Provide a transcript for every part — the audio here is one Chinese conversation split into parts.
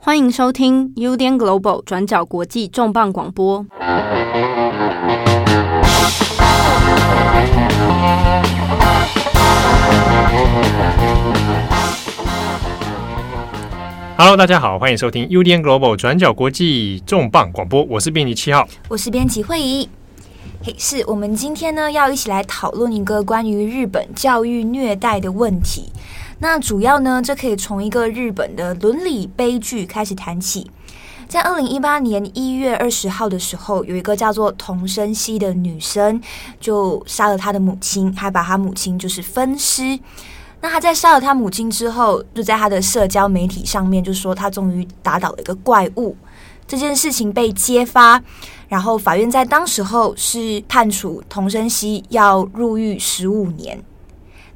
欢迎收听 UDN Global 转角国际重磅广播。Hello，大家好，欢迎收听 UDN Global 转角国际重磅广播。我是编辑七号，我是编辑慧仪。嘿，是我们今天呢要一起来讨论一个关于日本教育虐待的问题。那主要呢，这可以从一个日本的伦理悲剧开始谈起。在二零一八年一月二十号的时候，有一个叫做童生希的女生，就杀了她的母亲，还把她母亲就是分尸。那她在杀了她母亲之后，就在她的社交媒体上面就说，她终于打倒了一个怪物。这件事情被揭发，然后法院在当时候是判处童生希要入狱十五年。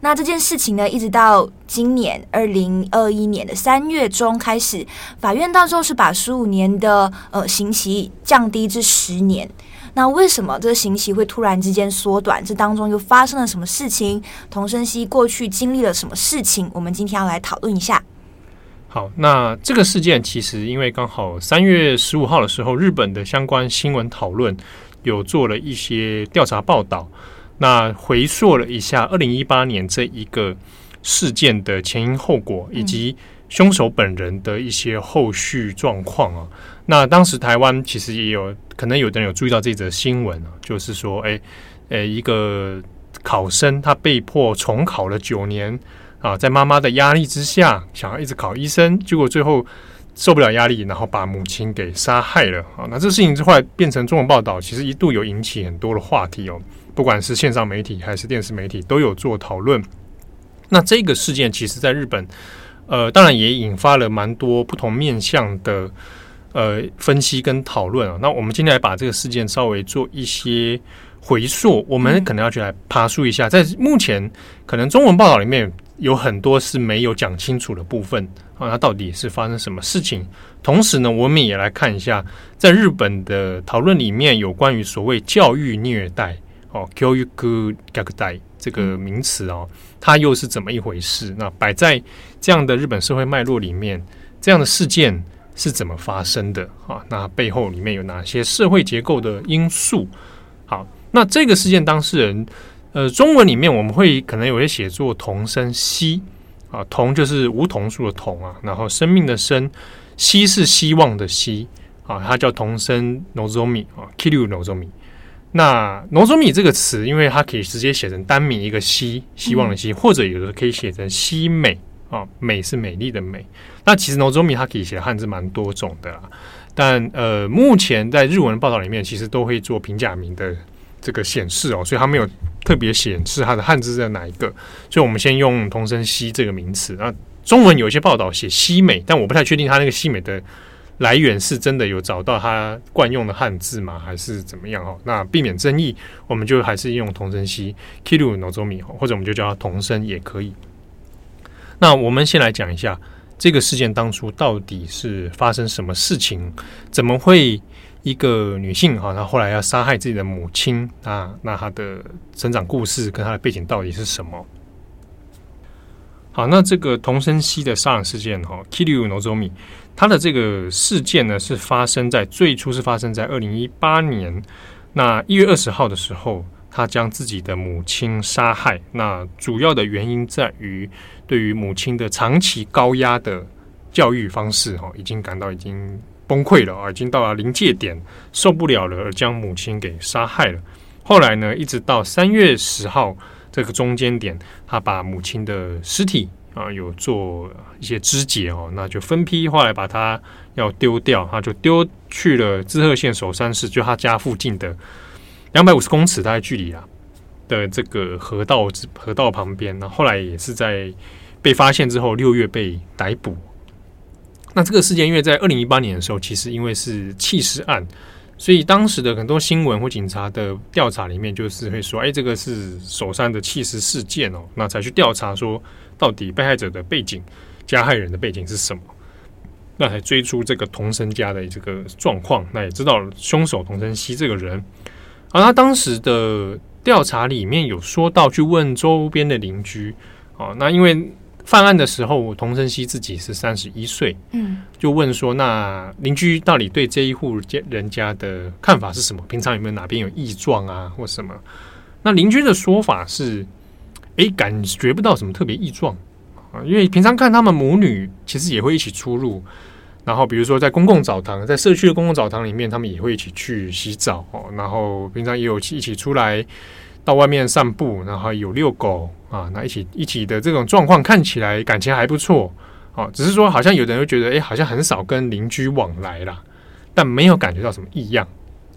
那这件事情呢，一直到今年二零二一年的三月中开始，法院到时候是把十五年的呃刑期降低至十年。那为什么这个刑期会突然之间缩短？这当中又发生了什么事情？童生熙过去经历了什么事情？我们今天要来讨论一下。好，那这个事件其实因为刚好三月十五号的时候，日本的相关新闻讨论有做了一些调查报道。那回溯了一下二零一八年这一个事件的前因后果，以及凶手本人的一些后续状况啊。那当时台湾其实也有可能有的人有注意到这则新闻啊，就是说，哎，呃，一个考生他被迫重考了九年啊，在妈妈的压力之下，想要一直考医生，结果最后受不了压力，然后把母亲给杀害了啊。那这事情之后变成中文报道，其实一度有引起很多的话题哦。不管是线上媒体还是电视媒体，都有做讨论。那这个事件其实在日本，呃，当然也引发了蛮多不同面向的呃分析跟讨论啊。那我们今天来把这个事件稍微做一些回溯，我们可能要去来爬梳一下，在目前可能中文报道里面有很多是没有讲清楚的部分啊，那到底是发生什么事情？同时呢，我们也来看一下，在日本的讨论里面有关于所谓教育虐待。哦教育虐待这个名词哦，它又是怎么一回事？那摆在这样的日本社会脉络里面，这样的事件是怎么发生的啊？那背后里面有哪些社会结构的因素？好，那这个事件当事人，呃，中文里面我们会可能有些写作同声希啊，同就是梧桐树的桐啊，然后生命的生，希是希望的希啊，它叫同声 nozomi 啊，Kiryu nozomi。那 nozomi 这个词，因为它可以直接写成单名一个希，希望的希，或者有的可以写成希美啊，美是美丽的美。那其实 nozomi 它可以写汉字蛮多种的啦，但呃，目前在日文报道里面，其实都会做平假名的这个显示哦，所以它没有特别显示它的汉字在哪一个。所以我们先用同生西这个名词。那中文有一些报道写西美，但我不太确定它那个西美的。来源是真的有找到它惯用的汉字吗？还是怎么样？哦，那避免争议，我们就还是用同生希 Kiryu Nozomi 或者我们就叫它同生也可以。那我们先来讲一下这个事件当初到底是发生什么事情？怎么会一个女性哈，她后来要杀害自己的母亲啊？那她的成长故事跟她的背景到底是什么？好，那这个桐生希的杀人事件哈，Kiryu Nozomi。他的这个事件呢，是发生在最初是发生在二零一八年那一月二十号的时候，他将自己的母亲杀害。那主要的原因在于对于母亲的长期高压的教育方式，哈，已经感到已经崩溃了啊，已经到了临界点，受不了了，而将母亲给杀害了。后来呢，一直到三月十号这个中间点，他把母亲的尸体。啊，有做一些肢解哦，那就分批后来把它要丢掉，他就丢去了滋贺县守山市，就他家附近的两百五十公尺大概距离啊的这个河道河道旁边。那后来也是在被发现之后，六月被逮捕。那这个事件因为在二零一八年的时候，其实因为是弃尸案，所以当时的很多新闻或警察的调查里面，就是会说，哎，这个是首山的弃尸事件哦，那才去调查说。到底被害者的背景、加害人的背景是什么？那才追出这个同生家的这个状况，那也知道凶手同生熙这个人。而他当时的调查里面有说到，去问周边的邻居啊，那因为犯案的时候，童生熙自己是三十一岁，嗯，就问说，那邻居到底对这一户家人家的看法是什么？平常有没有哪边有异状啊，或什么？那邻居的说法是，哎，感觉不到什么特别异状啊，因为平常看他们母女其实也会一起出入，然后比如说在公共澡堂，在社区的公共澡堂里面，他们也会一起去洗澡哦，然后平常也有一起出来到外面散步，然后有遛狗啊，那一起一起的这种状况看起来感情还不错。哦，只是说好像有的人会觉得，哎，好像很少跟邻居往来啦，但没有感觉到什么异样，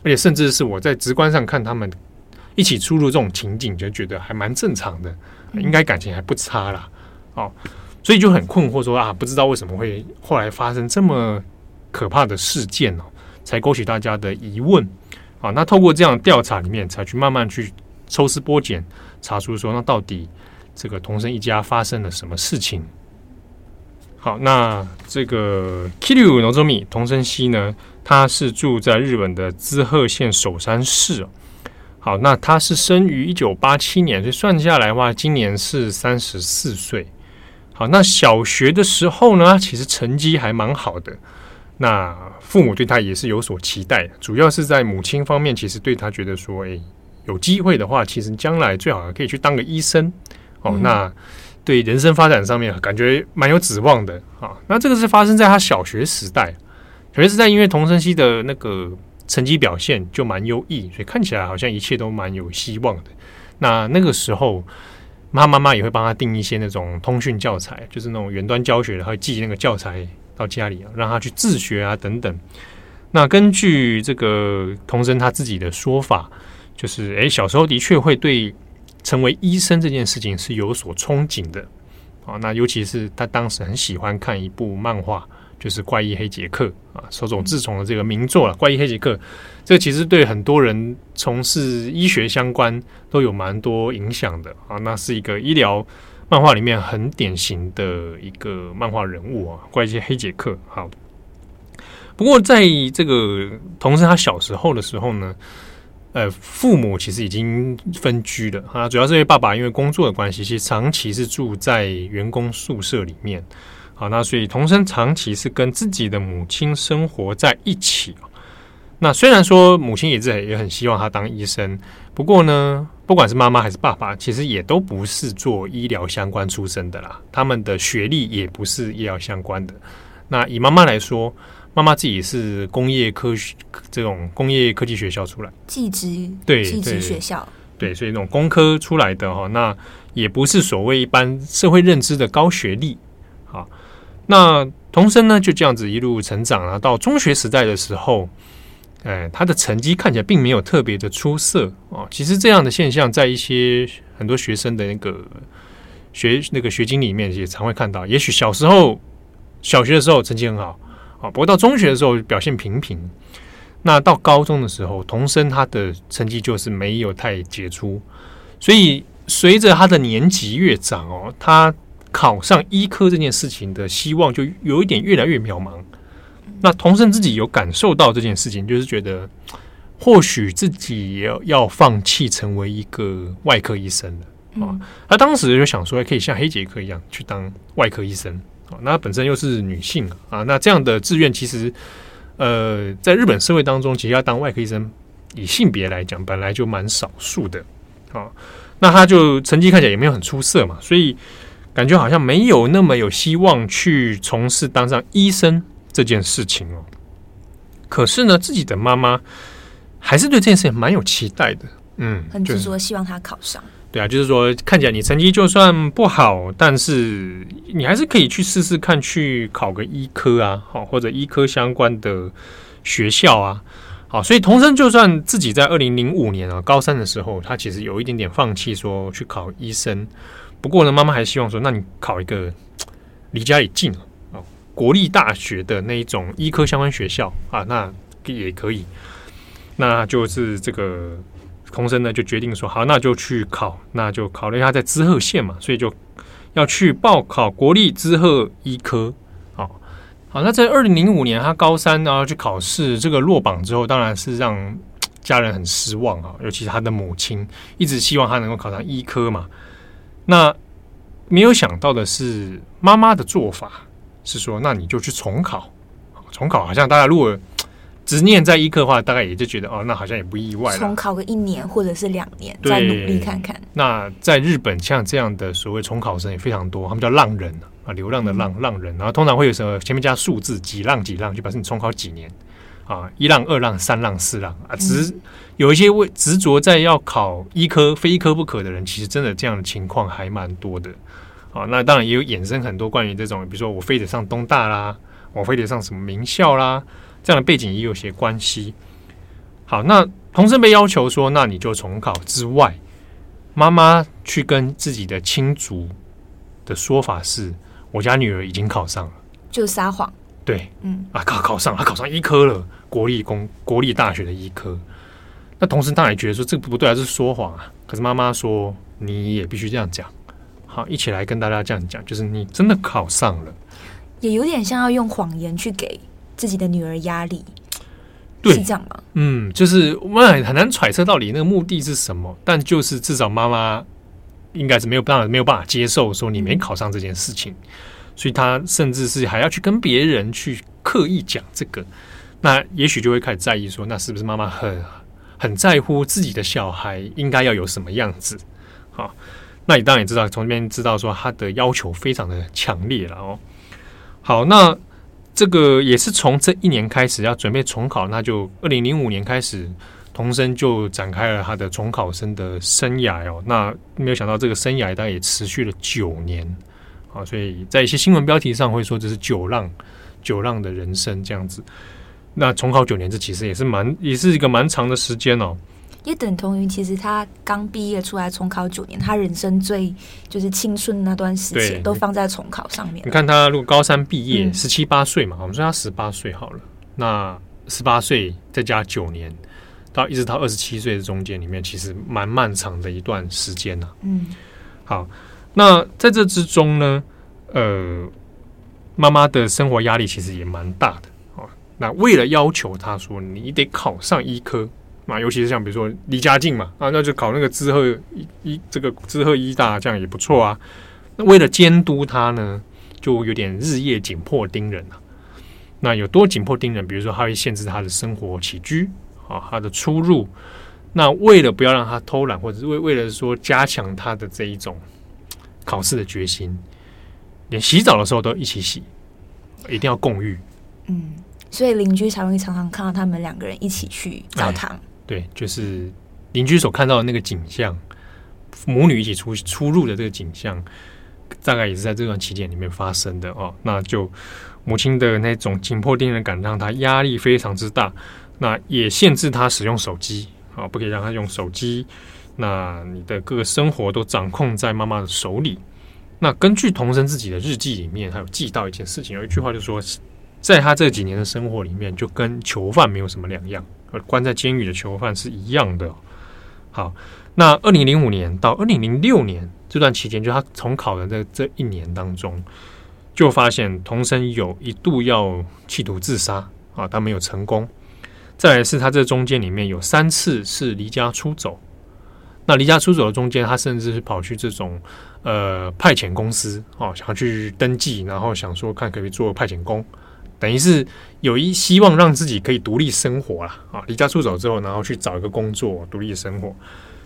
而且甚至是我在直观上看他们一起出入这种情景，就觉得还蛮正常的，应该感情还不差啦。哦，所以就很困惑说啊，不知道为什么会后来发生这么可怕的事件哦，才勾起大家的疑问。啊，那透过这样调查里面，才去慢慢去抽丝剥茧，查出说那到底这个桐生一家发生了什么事情。好，那这个 Kiryu Nozomi 桐生希呢，他是住在日本的滋贺县首山市。好，那他是生于一九八七年，所以算下来的话，今年是三十四岁。好，那小学的时候呢，其实成绩还蛮好的。那父母对他也是有所期待，主要是在母亲方面，其实对他觉得说，诶，有机会的话，其实将来最好可以去当个医生。哦，嗯、那。对人生发展上面感觉蛮有指望的啊。那这个是发生在他小学时代，小学时代因为童生熙的那个成绩表现就蛮优异，所以看起来好像一切都蛮有希望的。那那个时候，他妈妈也会帮他订一些那种通讯教材，就是那种远端教学，然后寄那个教材到家里，让他去自学啊等等。那根据这个童生他自己的说法，就是诶，小时候的确会对。成为医生这件事情是有所憧憬的啊，那尤其是他当时很喜欢看一部漫画，就是《怪医黑杰克》啊，手冢治虫的这个名作了，《怪医黑杰克》。这其实对很多人从事医学相关都有蛮多影响的啊。那是一个医疗漫画里面很典型的一个漫画人物啊，《怪医黑杰克》。好，不过在这个同时他小时候的时候呢。呃，父母其实已经分居了啊，主要是因为爸爸因为工作的关系，其实长期是住在员工宿舍里面。好，那所以童生长期是跟自己的母亲生活在一起。那虽然说母亲也是也很希望他当医生，不过呢，不管是妈妈还是爸爸，其实也都不是做医疗相关出身的啦，他们的学历也不是医疗相关的。那以妈妈来说。妈妈自己是工业科学这种工业科技学校出来，技职对技职学校对，所以那种工科出来的哈，那也不是所谓一般社会认知的高学历。啊，那童生呢就这样子一路成长啊，到中学时代的时候，哎，他的成绩看起来并没有特别的出色啊。其实这样的现象在一些很多学生的那个学那个学经里面也常会看到。也许小时候小学的时候成绩很好。不过到中学的时候表现平平，那到高中的时候，童生他的成绩就是没有太杰出，所以随着他的年级越长哦，他考上医科这件事情的希望就有一点越来越渺茫。那童生自己有感受到这件事情，就是觉得或许自己也要要放弃成为一个外科医生了啊。他当时就想说，可以像黑杰克一样去当外科医生。那本身又是女性啊，那这样的志愿其实，呃，在日本社会当中，其实要当外科医生，以性别来讲，本来就蛮少数的啊。那他就成绩看起来也没有很出色嘛，所以感觉好像没有那么有希望去从事当上医生这件事情哦。可是呢，自己的妈妈还是对这件事情蛮有期待的，嗯，很执着希望他考上。对啊，就是说看起来你成绩就算不好，但是你还是可以去试试看，去考个医科啊，好或者医科相关的学校啊，好，所以童生就算自己在二零零五年啊高三的时候，他其实有一点点放弃说去考医生。不过呢，妈妈还希望说，那你考一个离家里近啊，国立大学的那一种医科相关学校啊，那也可以。那就是这个。童生呢就决定说好，那就去考，那就考虑他在滋贺县嘛，所以就要去报考国立滋贺医科。好，好，那在二零零五年他高三然后去考试，这个落榜之后，当然是让家人很失望啊，尤其是他的母亲一直希望他能够考上医科嘛。那没有想到的是，妈妈的做法是说，那你就去重考重考好像大家如果执念在医科的话，大概也就觉得哦，那好像也不意外。重考个一年或者是两年，再努力看看。那在日本，像这样的所谓重考生也非常多，他们叫浪人啊，流浪的浪、嗯、浪人，然后通常会有什么前面加数字，几浪几浪，就表示你重考几年啊，一浪、二浪、三浪、四浪啊。只是有一些为执着在要考医科、非医科不可的人，其实真的这样的情况还蛮多的啊。那当然也有衍生很多关于这种，比如说我非得上东大啦，我非得上什么名校啦。这样的背景也有些关系。好，那同时被要求说，那你就重考之外，妈妈去跟自己的亲族的说法是，我家女儿已经考上了，就撒谎。对，嗯啊，考考上，她考上医科了，国立公国立大学的医科。那同时当然也觉得说这个不对，还是说谎啊。可是妈妈说，你也必须这样讲。好，一起来跟大家这样讲，就是你真的考上了，也有点像要用谎言去给。自己的女儿压力，对，是这样吗？嗯，就是我们很难揣测到底那个目的是什么，但就是至少妈妈应该是没有办法没有办法接受说你没考上这件事情，嗯、所以她甚至是还要去跟别人去刻意讲这个，那也许就会开始在意说，那是不是妈妈很很在乎自己的小孩应该要有什么样子？好，那你当然也知道，从这边知道说他的要求非常的强烈了哦。好，那。这个也是从这一年开始要准备重考，那就二零零五年开始，童生就展开了他的重考生的生涯哦。那没有想到这个生涯大概也持续了九年啊，所以在一些新闻标题上会说这是九浪九浪的人生这样子。那重考九年，这其实也是蛮也是一个蛮长的时间哦。也等同于，其实他刚毕业出来重考九年，他人生最就是青春那段时间都放在重考上面。你看他如果高三毕业，十七八岁嘛，我们说他十八岁好了，那十八岁再加九年，到一直到二十七岁的中间里面，其实蛮漫长的一段时间呐。嗯，好，那在这之中呢，呃，妈妈的生活压力其实也蛮大的哦。那为了要求他说，你得考上医科。嘛，尤其是像比如说离家近嘛，啊，那就考那个滋贺医医这个滋贺医大，这样也不错啊。那为了监督他呢，就有点日夜紧迫盯人了。那有多紧迫盯人？比如说，他会限制他的生活起居啊，他的出入。那为了不要让他偷懒，或者是为为了说加强他的这一种考试的决心，连洗澡的时候都一起洗，一定要共浴。嗯，所以邻居才会常常看到他们两个人一起去澡堂。对，就是邻居所看到的那个景象，母女一起出出入的这个景象，大概也是在这段期间里面发生的哦。那就母亲的那种紧迫盯人感，让她压力非常之大。那也限制她使用手机啊，不可以让她用手机。那你的各个生活都掌控在妈妈的手里。那根据童生自己的日记里面，还有记到一件事情，有一句话就说，在他这几年的生活里面，就跟囚犯没有什么两样。关在监狱的囚犯是一样的。好，那二零零五年到二零零六年这段期间，就他重考的这这一年当中，就发现童生有一度要企图自杀啊，他没有成功。再来是他这中间里面有三次是离家出走。那离家出走的中间，他甚至是跑去这种呃派遣公司啊，想要去登记，然后想说看可不可以做派遣工。等于是有一希望让自己可以独立生活了啊！离家出走之后，然后去找一个工作，独立生活。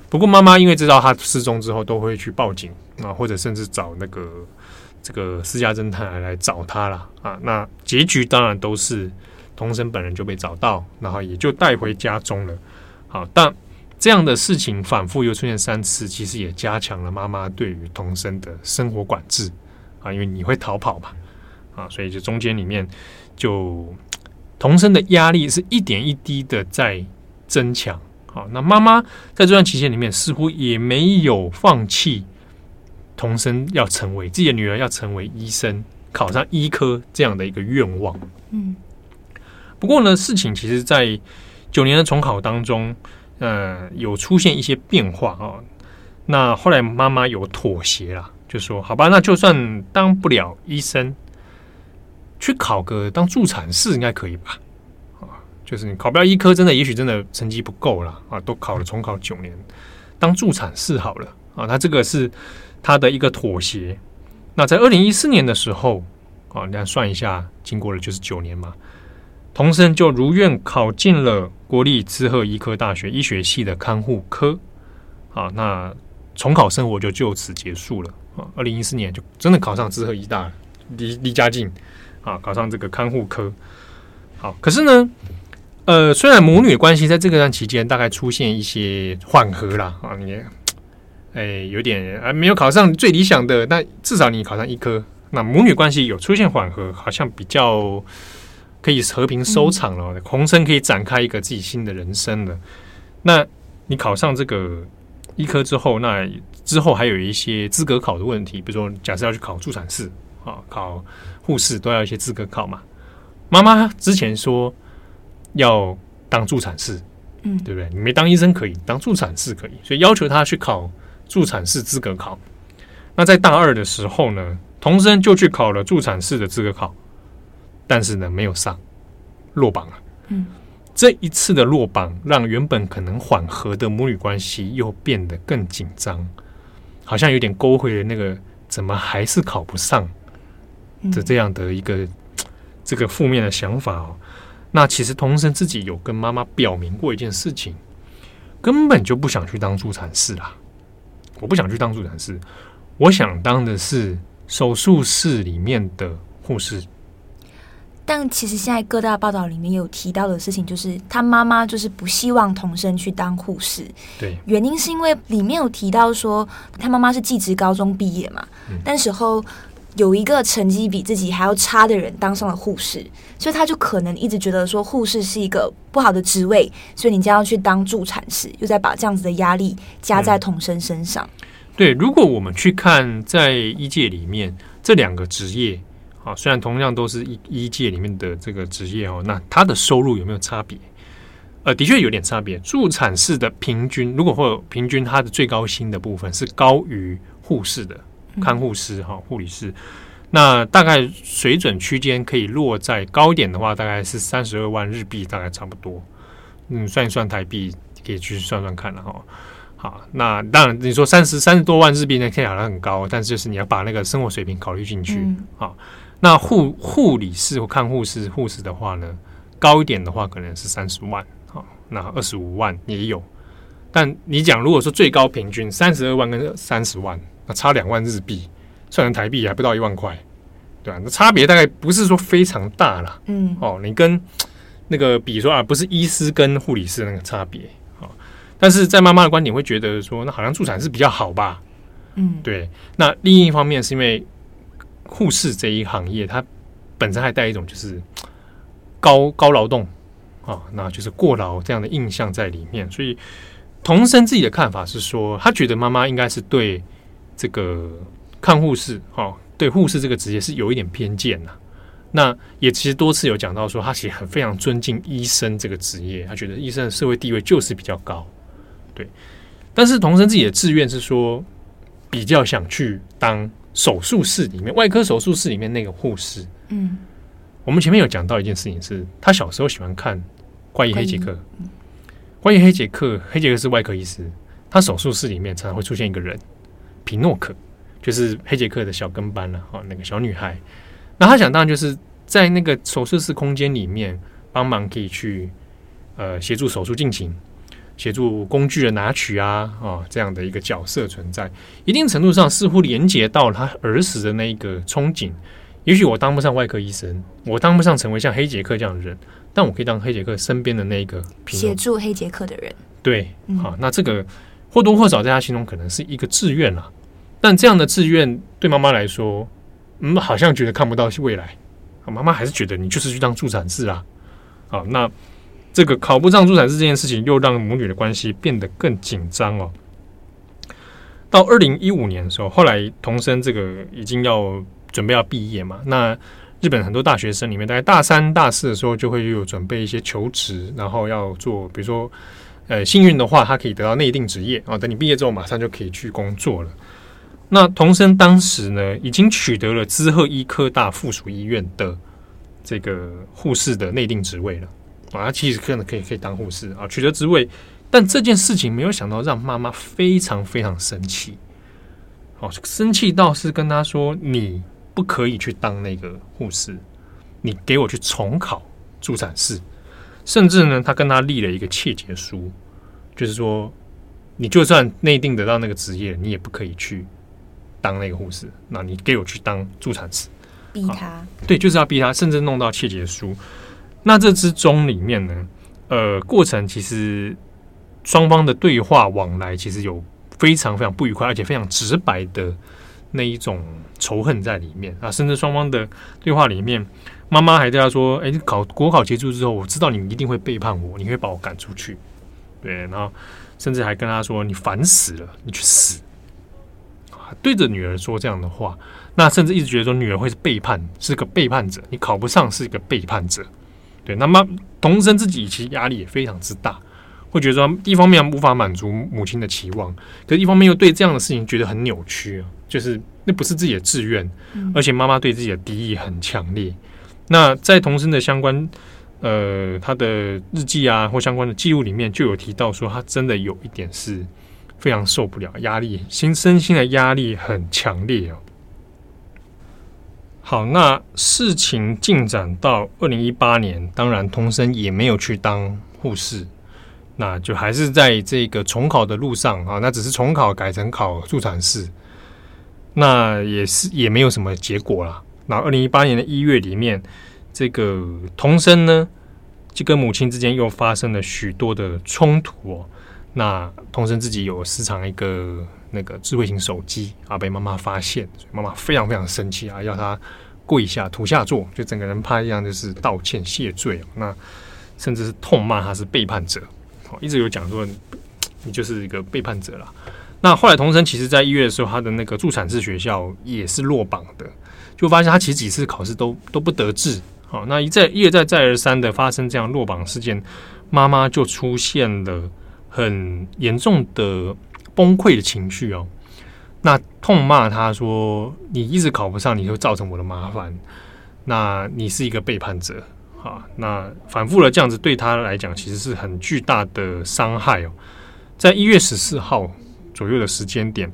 不过妈妈因为知道他失踪之后，都会去报警啊，或者甚至找那个这个私家侦探来来找他了啊。那结局当然都是童生本人就被找到，然后也就带回家中了。好，但这样的事情反复又出现三次，其实也加强了妈妈对于童生的生活管制啊，因为你会逃跑嘛。啊，所以就中间里面就童生的压力是一点一滴的在增强。好，那妈妈在这段期间里面似乎也没有放弃童生要成为自己的女儿要成为医生，考上医科这样的一个愿望。嗯，不过呢，事情其实在九年的重考当中，呃，有出现一些变化啊。那后来妈妈有妥协了，就说：“好吧，那就算当不了医生。”去考个当助产士应该可以吧？啊，就是你考不了医科，真的也许真的成绩不够了啊，都考了重考九年，当助产士好了啊。他这个是他的一个妥协。那在二零一四年的时候啊，你算一下，经过了就是九年嘛。童生就如愿考进了国立滋贺医科大学医学系的看护科。啊，那重考生活就就此结束了啊。二零一四年就真的考上滋贺医大，离离家近啊，考上这个看护科。好，可是呢，呃，虽然母女关系在这个段期间大概出现一些缓和啦，啊，你哎有点啊没有考上最理想的，但至少你考上医科，那母女关系有出现缓和，好像比较可以和平收场了，红生可以展开一个自己新的人生了。那你考上这个医科之后，那之后还有一些资格考的问题，比如说假设要去考助产士啊，考护士都要一些资格考嘛。妈妈之前说要当助产士，嗯，对不对？你没当医生可以，当助产士可以，所以要求他去考助产士资格考。那在大二的时候呢，童生就去考了助产士的资格考，但是呢没有上，落榜了。嗯，这一次的落榜，让原本可能缓和的母女关系又变得更紧张，好像有点勾回了那个怎么还是考不上的这样的一个。这个负面的想法哦，那其实童生自己有跟妈妈表明过一件事情，根本就不想去当助产士啦。我不想去当助产士，我想当的是手术室里面的护士。但其实现在各大报道里面有提到的事情，就是他妈妈就是不希望童生去当护士。对，原因是因为里面有提到说，他妈妈是技职高中毕业嘛，嗯、但时候。有一个成绩比自己还要差的人当上了护士，所以他就可能一直觉得说护士是一个不好的职位，所以你将要去当助产士，又在把这样子的压力加在童生身上。对，如果我们去看在医界里面这两个职业，啊，虽然同样都是医医界里面的这个职业哦，那他的收入有没有差别？呃，的确有点差别。助产士的平均，如果或平均，他的最高薪的部分是高于护士的。看护师哈，护理师，那大概水准区间可以落在高一点的话，大概是三十二万日币，大概差不多。嗯，算一算台币，可以去算算看了哈。好，那当然你说三十三十多万日币呢，听起来很高，但是就是你要把那个生活水平考虑进去。好，那护护理师或看护师护士的话呢，高一点的话可能是三十万，好，那二十五万也有。但你讲如果说最高平均三十二万跟三十万。那差两万日币，算成台币还不到一万块，对吧、啊？那差别大概不是说非常大啦。嗯，哦，你跟那个比说啊，不是医师跟护理师那个差别，哦，但是在妈妈的观点会觉得说，那好像助产是比较好吧？嗯，对。那另一方面是因为护士这一行业，它本身还带一种就是高高劳动啊、哦，那就是过劳这样的印象在里面，所以童生自己的看法是说，他觉得妈妈应该是对。这个看护士，哈、哦，对护士这个职业是有一点偏见呐、啊。那也其实多次有讲到说，他其实很非常尊敬医生这个职业，他觉得医生的社会地位就是比较高。对，但是童生自己的志愿是说，比较想去当手术室里面外科手术室里面那个护士。嗯，我们前面有讲到一件事情是，是他小时候喜欢看《怪医黑杰克》。怪医黑杰克，黑杰克是外科医师，他手术室里面常常会出现一个人。皮诺克就是黑杰克的小跟班了，哈，那个小女孩。那他想当然就是在那个手术室空间里面帮忙，可以去呃协助手术进行，协助工具的拿取啊，啊这样的一个角色存在。一定程度上似乎连接到他儿时的那一个憧憬。也许我当不上外科医生，我当不上成为像黑杰克这样的人，但我可以当黑杰克身边的那一个协助黑杰克的人。对，好，那这个或多或少在他心中可能是一个志愿了。但这样的志愿对妈妈来说，嗯，好像觉得看不到未来。妈妈还是觉得你就是去当助产士啊。好，那这个考不上助产士这件事情，又让母女的关系变得更紧张哦。到二零一五年的时候，后来童生这个已经要准备要毕业嘛。那日本很多大学生里面，大概大三、大四的时候，就会有准备一些求职，然后要做，比如说，呃，幸运的话，他可以得到内定职业啊。等你毕业之后，马上就可以去工作了。那童生当时呢，已经取得了滋贺医科大附属医院的这个护士的内定职位了。啊，其实可能可以可以当护士啊，取得职位，但这件事情没有想到让妈妈非常非常生气，哦，生气到是跟他说：“你不可以去当那个护士，你给我去重考助产士，甚至呢，他跟他立了一个切结书，就是说，你就算内定得到那个职业，你也不可以去当那个护士，那你给我去当助产士，逼他，对，就是要逼他，甚至弄到切结书。那这之中里面呢，呃，过程其实双方的对话往来其实有非常非常不愉快，而且非常直白的那一种仇恨在里面啊，甚至双方的对话里面。妈妈还对他说：“哎，考国考结束之后，我知道你一定会背叛我，你会把我赶出去。对，然后甚至还跟他说：‘你烦死了，你去死。’啊，对着女儿说这样的话，那甚至一直觉得说女儿会是背叛，是个背叛者。你考不上是一个背叛者。对，那么童生自己其实压力也非常之大，会觉得说一方面无法满足母亲的期望，可是一方面又对这样的事情觉得很扭曲啊，就是那不是自己的志愿，而且妈妈对自己的敌意很强烈。”那在童生的相关，呃，他的日记啊或相关的记录里面，就有提到说，他真的有一点是非常受不了，压力心身心的压力很强烈哦。好，那事情进展到二零一八年，当然童生也没有去当护士，那就还是在这个重考的路上啊，那只是重考改成考助产士，那也是也没有什么结果啦。那二零一八年的一月里面，这个童生呢，就跟母亲之间又发生了许多的冲突哦。那童生自己有私藏一个那个智慧型手机啊，被妈妈发现，所以妈妈非常非常生气啊，要他跪下土下座，就整个人趴一样，就是道歉谢罪。那甚至是痛骂他是背叛者，哦，一直有讲说你就是一个背叛者啦。那后来童生其实在一月的时候，他的那个助产士学校也是落榜的。就发现他其实几次考试都都不得志，好，那一再一而再再而三的发生这样落榜事件，妈妈就出现了很严重的崩溃的情绪哦，那痛骂他说：“你一直考不上，你就造成我的麻烦，那你是一个背叛者啊！”那反复的这样子对他来讲，其实是很巨大的伤害哦。在一月十四号左右的时间点，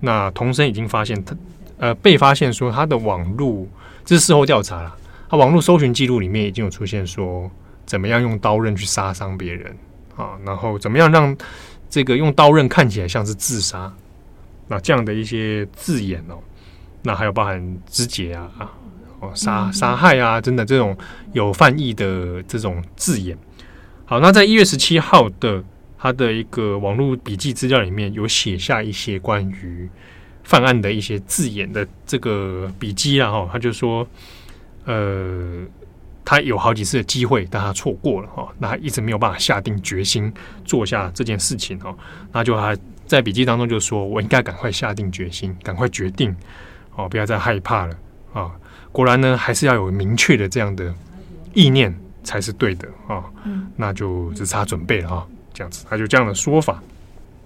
那童生已经发现他。呃，被发现说他的网络，这是事后调查了，他网络搜寻记录里面已经有出现说，怎么样用刀刃去杀伤别人啊，然后怎么样让这个用刀刃看起来像是自杀，那这样的一些字眼哦，那还有包含肢解啊，哦杀杀害啊，真的这种有犯意的这种字眼。好，那在一月十七号的他的一个网络笔记资料里面有写下一些关于。犯案的一些字眼的这个笔记啊，哈，他就说，呃，他有好几次的机会，但他错过了哈，那他一直没有办法下定决心做下这件事情哈，那就还在笔记当中就说，我应该赶快下定决心，赶快决定，哦，不要再害怕了啊！果然呢，还是要有明确的这样的意念才是对的啊，那就只差准备了哈，这样子，他就这样的说法，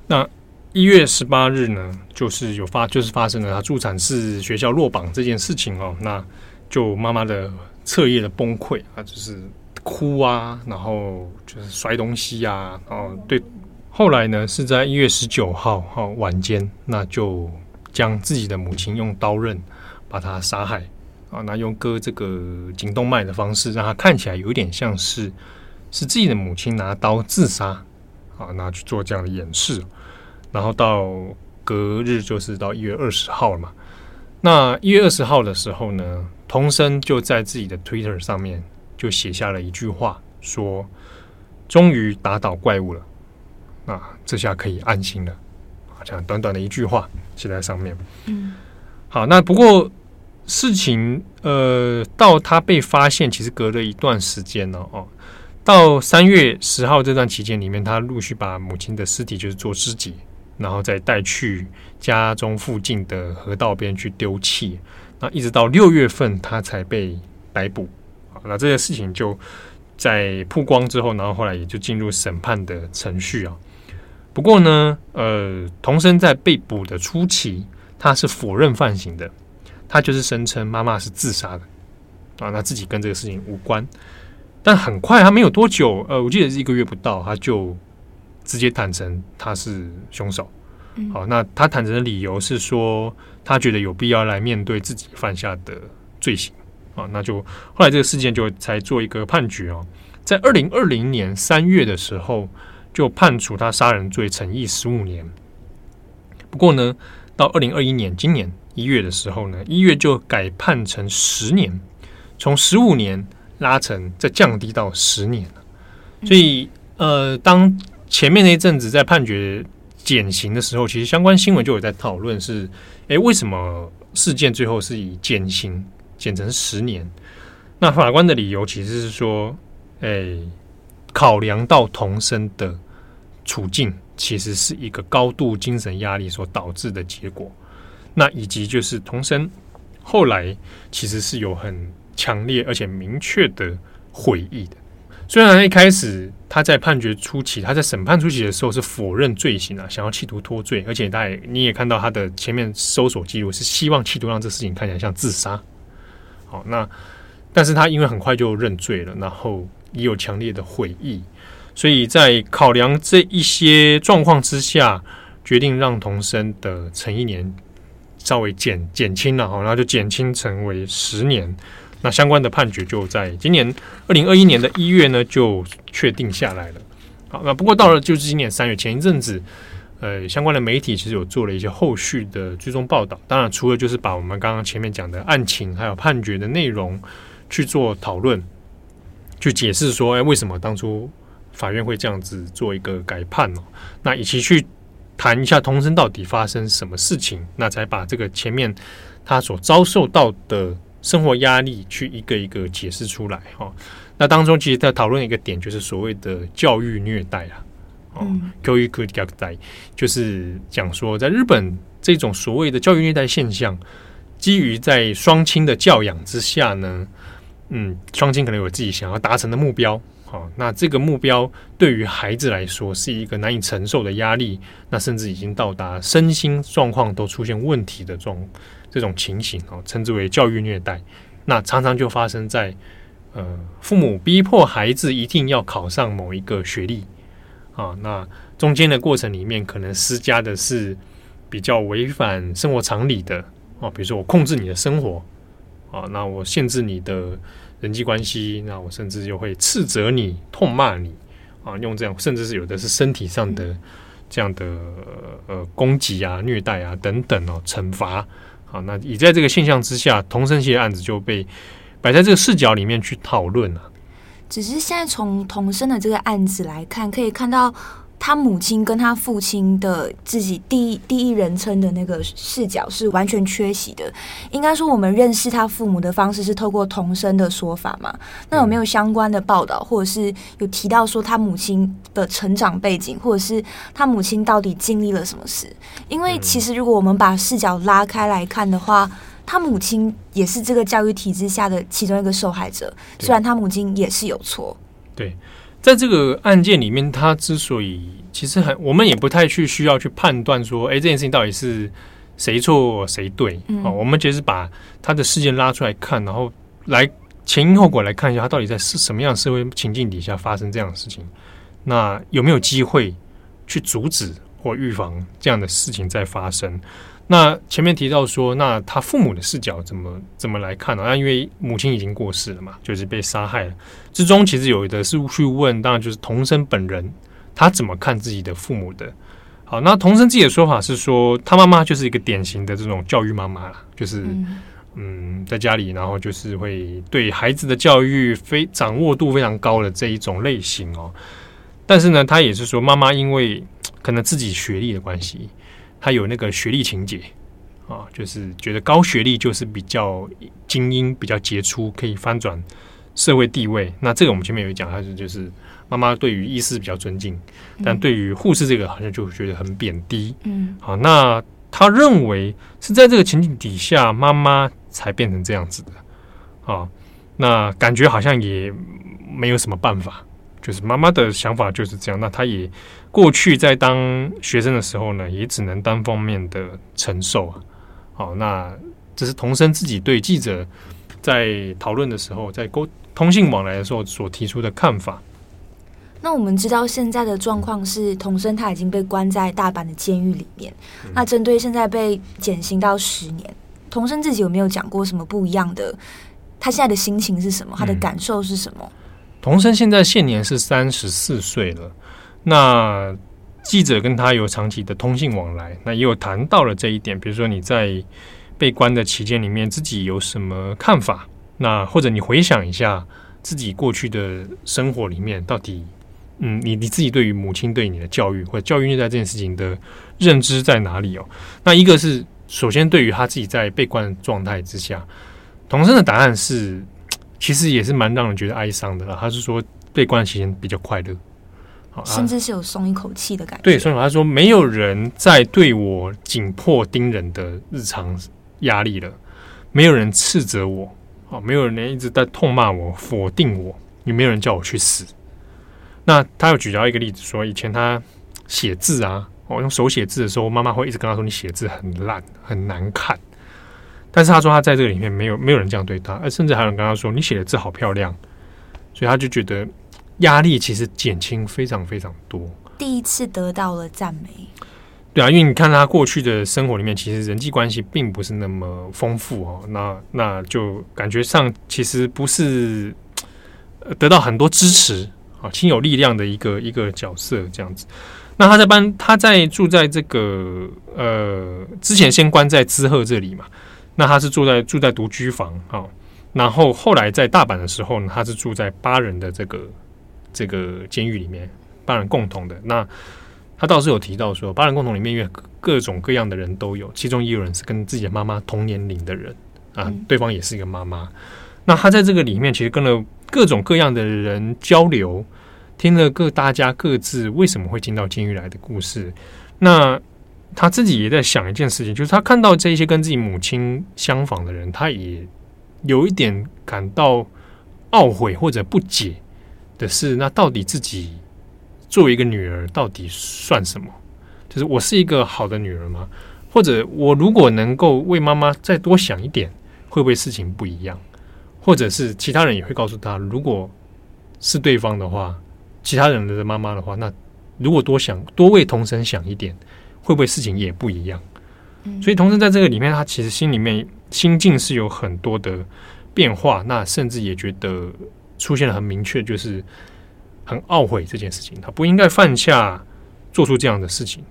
那。一月十八日呢，就是有发，就是发生了他助产士学校落榜这件事情哦。那就妈妈的彻夜的崩溃啊，就是哭啊，然后就是摔东西啊，然后对。后来呢，是在一月十九号哈晚间，那就将自己的母亲用刀刃把她杀害啊，那用割这个颈动脉的方式，让她看起来有点像是是自己的母亲拿刀自杀啊，那去做这样的掩饰。然后到隔日就是到一月二十号了嘛。那一月二十号的时候呢，童生就在自己的 Twitter 上面就写下了一句话，说：“终于打倒怪物了，那这下可以安心了。”啊，这样短短的一句话写在上面。嗯，好，那不过事情呃，到他被发现，其实隔了一段时间了哦。到三月十号这段期间里面，他陆续把母亲的尸体就是做肢解。然后再带去家中附近的河道边去丢弃，那一直到六月份他才被逮捕。那这件事情就在曝光之后，然后后来也就进入审判的程序啊。不过呢，呃，童生在被捕的初期，他是否认犯行的，他就是声称妈妈是自杀的啊，那自己跟这个事情无关。但很快，他没有多久，呃，我记得是一个月不到，他就。直接坦诚他是凶手，好，那他坦诚的理由是说，他觉得有必要来面对自己犯下的罪行，啊，那就后来这个事件就才做一个判决哦，在二零二零年三月的时候就判处他杀人罪惩役十五年。不过呢，到二零二一年今年一月的时候呢，一月就改判成十年，从十五年拉成再降低到十年。所以呃，当前面那一阵子在判决减刑的时候，其实相关新闻就有在讨论是，诶，为什么事件最后是以减刑？减成十年，那法官的理由其实是说，诶，考量到童生的处境，其实是一个高度精神压力所导致的结果。那以及就是童生后来其实是有很强烈而且明确的悔意的。虽然一开始他在判决初期，他在审判初期的时候是否认罪行啊，想要企图脱罪，而且他也你也看到他的前面搜索记录是希望企图让这事情看起来像自杀。好，那但是他因为很快就认罪了，然后也有强烈的悔意，所以在考量这一些状况之下，决定让童生的陈一年稍微减减轻了，好，然后就减轻成为十年。那相关的判决就在今年二零二一年的一月呢，就确定下来了。好，那不过到了就是今年三月前一阵子。呃，相关的媒体其实有做了一些后续的追踪报道。当然，除了就是把我们刚刚前面讲的案情还有判决的内容去做讨论，去解释说，哎，为什么当初法院会这样子做一个改判呢？那以及去谈一下童生到底发生什么事情，那才把这个前面他所遭受到的生活压力去一个一个解释出来哈。那当中其实在讨论一个点，就是所谓的教育虐待啊。嗯，教育虐待就是讲说，在日本这种所谓的教育虐待现象，基于在双亲的教养之下呢，嗯，双亲可能有自己想要达成的目标，好，那这个目标对于孩子来说是一个难以承受的压力，那甚至已经到达身心状况都出现问题的这种这种情形，哦，称之为教育虐待。那常常就发生在呃，父母逼迫孩子一定要考上某一个学历。啊，那中间的过程里面，可能施加的是比较违反生活常理的啊，比如说我控制你的生活啊，那我限制你的人际关系，那我甚至就会斥责你、痛骂你啊，用这样，甚至是有的是身体上的这样的呃攻击啊、虐待啊等等哦，惩罚啊，那以在这个现象之下，童生系的案子就被摆在这个视角里面去讨论了。只是现在从童生的这个案子来看，可以看到他母亲跟他父亲的自己第一第一人称的那个视角是完全缺席的。应该说，我们认识他父母的方式是透过童声的说法嘛？那有没有相关的报道，或者是有提到说他母亲的成长背景，或者是他母亲到底经历了什么事？因为其实如果我们把视角拉开来看的话。他母亲也是这个教育体制下的其中一个受害者，虽然他母亲也是有错。对，在这个案件里面，他之所以其实很，我们也不太去需要去判断说，哎，这件事情到底是谁错谁对啊？嗯，我们只是把他的事件拉出来看，然后来前因后果来看一下，他到底在是什么样的社会情境底下发生这样的事情，那有没有机会去阻止或预防这样的事情再发生？那前面提到说，那他父母的视角怎么怎么来看呢？那因为母亲已经过世了嘛，就是被杀害了。之中其实有的是去问，当然就是童生本人，他怎么看自己的父母的。好，那童生自己的说法是说，他妈妈就是一个典型的这种教育妈妈啦，就是嗯，嗯，在家里，然后就是会对孩子的教育非掌握度非常高的这一种类型哦。但是呢，他也是说，妈妈因为可能自己学历的关系。他有那个学历情节啊，就是觉得高学历就是比较精英、比较杰出，可以翻转社会地位。那这个我们前面有讲，他是就是妈妈对于医师比较尊敬，但对于护士这个好像就觉得很贬低。嗯，好，那他认为是在这个情景底下，妈妈才变成这样子的啊。那感觉好像也没有什么办法。就是妈妈的想法就是这样，那他也过去在当学生的时候呢，也只能单方面的承受啊。好，那这是童生自己对记者在讨论的时候，在沟通信往来的时候所提出的看法。那我们知道现在的状况是，童生他已经被关在大阪的监狱里面。嗯、那针对现在被减刑到十年，童生自己有没有讲过什么不一样的他现在的心情是什么？他的感受是什么？嗯、童声现在现年是三十四岁了。那记者跟他有长期的通信往来，那也有谈到了这一点。比如说你在被关的期间里面，自己有什么看法？那或者你回想一下自己过去的生活里面，到底嗯，你你自己对于母亲对你的教育或者教育虐待这件事情的认知在哪里哦？那一个是首先对于他自己在被关的状态之下。童声的答案是，其实也是蛮让人觉得哀伤的啦。他是说被关期间比较快乐，甚至是有松一口气的感觉。对，所以他说没有人在对我紧迫盯人的日常压力了，没有人斥责我，啊，没有人一直在痛骂我、否定我，也没有人叫我去死。那他又举到一个例子，说以前他写字啊，哦，用手写字的时候，妈妈会一直跟他说：“你写字很烂，很难看。”但是他说他在这个里面没有没有人这样对他，而甚至还有人跟他说，你写的字好漂亮，所以他就觉得压力其实减轻非常非常多。第一次得到了赞美，对啊，因为你看他过去的生活里面，其实人际关系并不是那么丰富哦，那那就感觉上其实不是得到很多支持啊，亲友力量的一个一个角色这样子。那他在搬，他在住在这个呃之前先关在滋贺这里嘛。那他是住在住在独居房啊，然后后来在大阪的时候呢，他是住在八人的这个这个监狱里面，八人共同的。那他倒是有提到说，八人共同里面因为各种各样的人都有，其中也有人是跟自己的妈妈同年龄的人啊，对方也是一个妈妈。那他在这个里面其实跟了各种各样的人交流，听了各大家各自为什么会进到监狱来的故事。那他自己也在想一件事情，就是他看到这些跟自己母亲相仿的人，他也有一点感到懊悔或者不解的是，那到底自己作为一个女儿，到底算什么？就是我是一个好的女儿吗？或者我如果能够为妈妈再多想一点，会不会事情不一样？或者是其他人也会告诉他，如果是对方的话，其他人的妈妈的话，那如果多想多为童声想一点。会不会事情也不一样？所以童声在这个里面，他其实心里面心境是有很多的变化，那甚至也觉得出现了很明确，就是很懊悔这件事情，他不应该犯下做出这样的事情。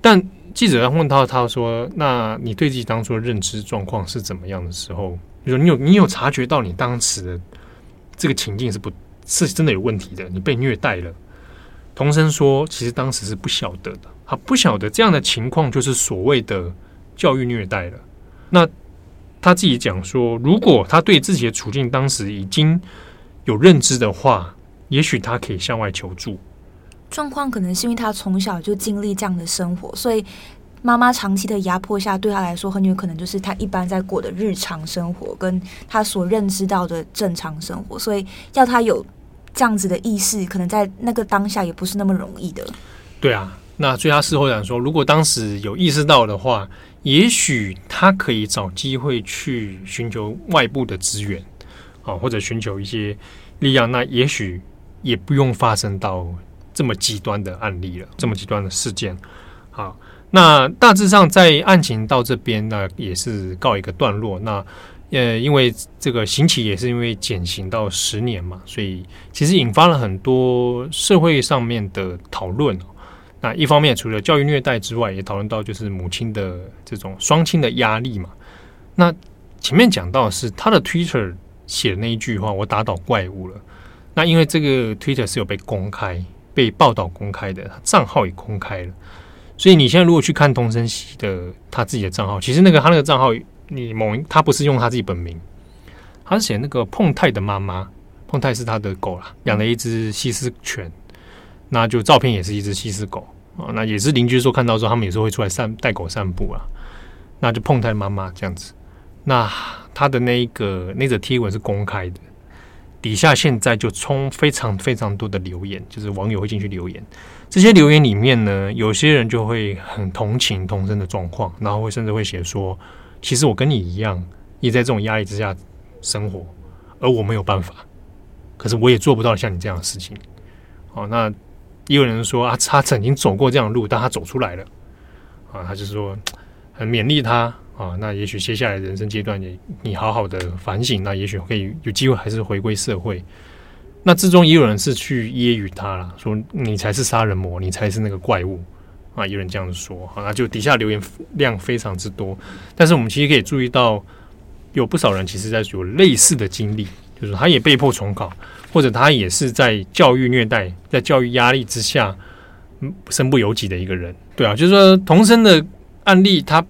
但记者问他，他说：“那你对自己当初的认知状况是怎么样的时候？你说你有你有察觉到你当时的这个情境是不是真的有问题的？你被虐待了？”童生说：“其实当时是不晓得的。”他不晓得这样的情况就是所谓的教育虐待了。那他自己讲说，如果他对自己的处境当时已经有认知的话，也许他可以向外求助。状况可能是因为他从小就经历这样的生活，所以妈妈长期的压迫下，对他来说很有可能就是他一般在过的日常生活，跟他所认知到的正常生活。所以要他有这样子的意识，可能在那个当下也不是那么容易的。对啊。那所以他事后讲说，如果当时有意识到的话，也许他可以找机会去寻求外部的资源，啊，或者寻求一些力量。那也许也不用发生到这么极端的案例了，这么极端的事件。好，那大致上在案情到这边，那也是告一个段落。那呃，因为这个刑期也是因为减刑到十年嘛，所以其实引发了很多社会上面的讨论。那一方面，除了教育虐待之外，也讨论到就是母亲的这种双亲的压力嘛。那前面讲到是他的 Twitter 写的那一句话：“我打倒怪物了。”那因为这个 Twitter 是有被公开、被报道公开的，账号也公开了。所以你现在如果去看童声的他自己的账号，其实那个他那个账号，你某他不是用他自己本名，他是写那个碰泰的妈妈，碰泰是他的狗啦，养了一只西施犬，那就照片也是一只西施狗。哦，那也是邻居说看到说，他们有时候会出来散带狗散步啊，那就碰他妈妈这样子。那他的那一个那则贴文是公开的，底下现在就充非常非常多的留言，就是网友会进去留言。这些留言里面呢，有些人就会很同情童声的状况，然后会甚至会写说，其实我跟你一样，也在这种压力之下生活，而我没有办法，可是我也做不到像你这样的事情。哦，那。也有人说啊，他曾经走过这样的路，但他走出来了啊，他就说很勉励他啊，那也许接下来人生阶段你你好好的反省，那也许可以有机会还是回归社会。那之中也有人是去揶揄他了，说你才是杀人魔，你才是那个怪物啊，有人这样子说，好，那就底下留言量非常之多。但是我们其实可以注意到，有不少人其实在有类似的经历，就是他也被迫重考，或者他也是在教育虐待、在教育压力之下，嗯，身不由己的一个人。对啊，就是说童声的案例，他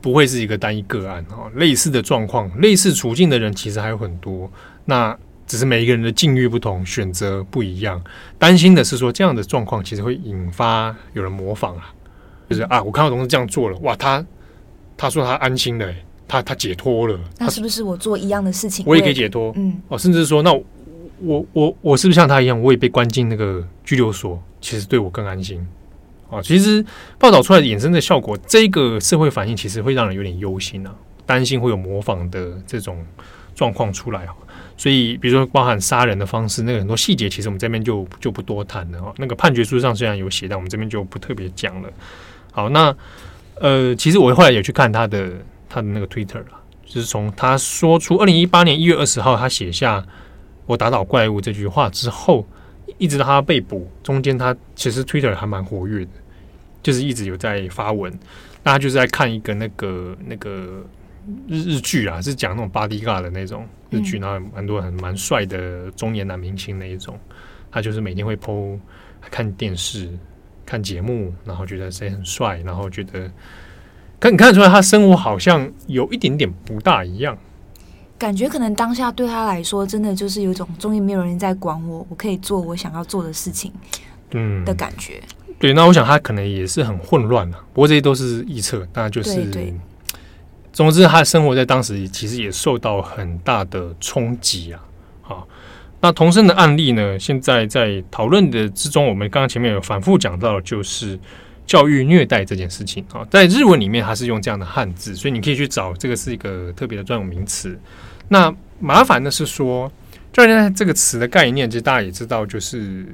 不会是一个单一个案啊，类似的状况、类似处境的人其实还有很多。那只是每一个人的境遇不同，选择不一样。担心的是说，这样的状况其实会引发有人模仿啊，就是啊，我看到同事这样做了，哇，他他说他安心了，欸，他他解脱了，那是不是我做一样的事情，我也可以解脱？嗯，哦，甚至说，那我我我是不是像他一样，我也被关进那个拘留所，其实对我更安心啊？其实报道出来衍生的效果，这个社会反应其实会让人有点忧心啊，担心会有模仿的这种状况出来啊。所以，比如说包含杀人的方式，那个很多细节，其实我们这边就就不多谈了哦。那个判决书上虽然有写，但我们这边就不特别讲了。好，那呃，其实我后来也去看他的他的那个 Twitter 了，就是从他说出二零一八年一月二十号他写下“我打倒怪物”这句话之后，一直到他被捕中间，他其实 Twitter 还蛮活跃的，就是一直有在发文。那他就是在看一个那个那个日日剧啊，是讲那种 bodyguard 的那种。日剧，然后蛮多很蛮帅的中年男明星那一种，他就是每天会 po 看电视、看节目，然后觉得谁很帅，然后觉得看你看得出来他生活好像有一点点不大一样，感觉可能当下对他来说，真的就是有一种终于没有人在管我，我可以做我想要做的事情，嗯的感觉。嗯、对，那我想他可能也是很混乱啊，不过这些都是臆测，那就是。对对总之，他的生活在当时其实也受到很大的冲击啊！好，那童生的案例呢？现在在讨论的之中，我们刚刚前面有反复讲到，就是教育虐待这件事情啊。在日文里面，它是用这样的汉字，所以你可以去找这个是一个特别的专有名词。那麻烦的是说，教育这个词的概念，其实大家也知道，就是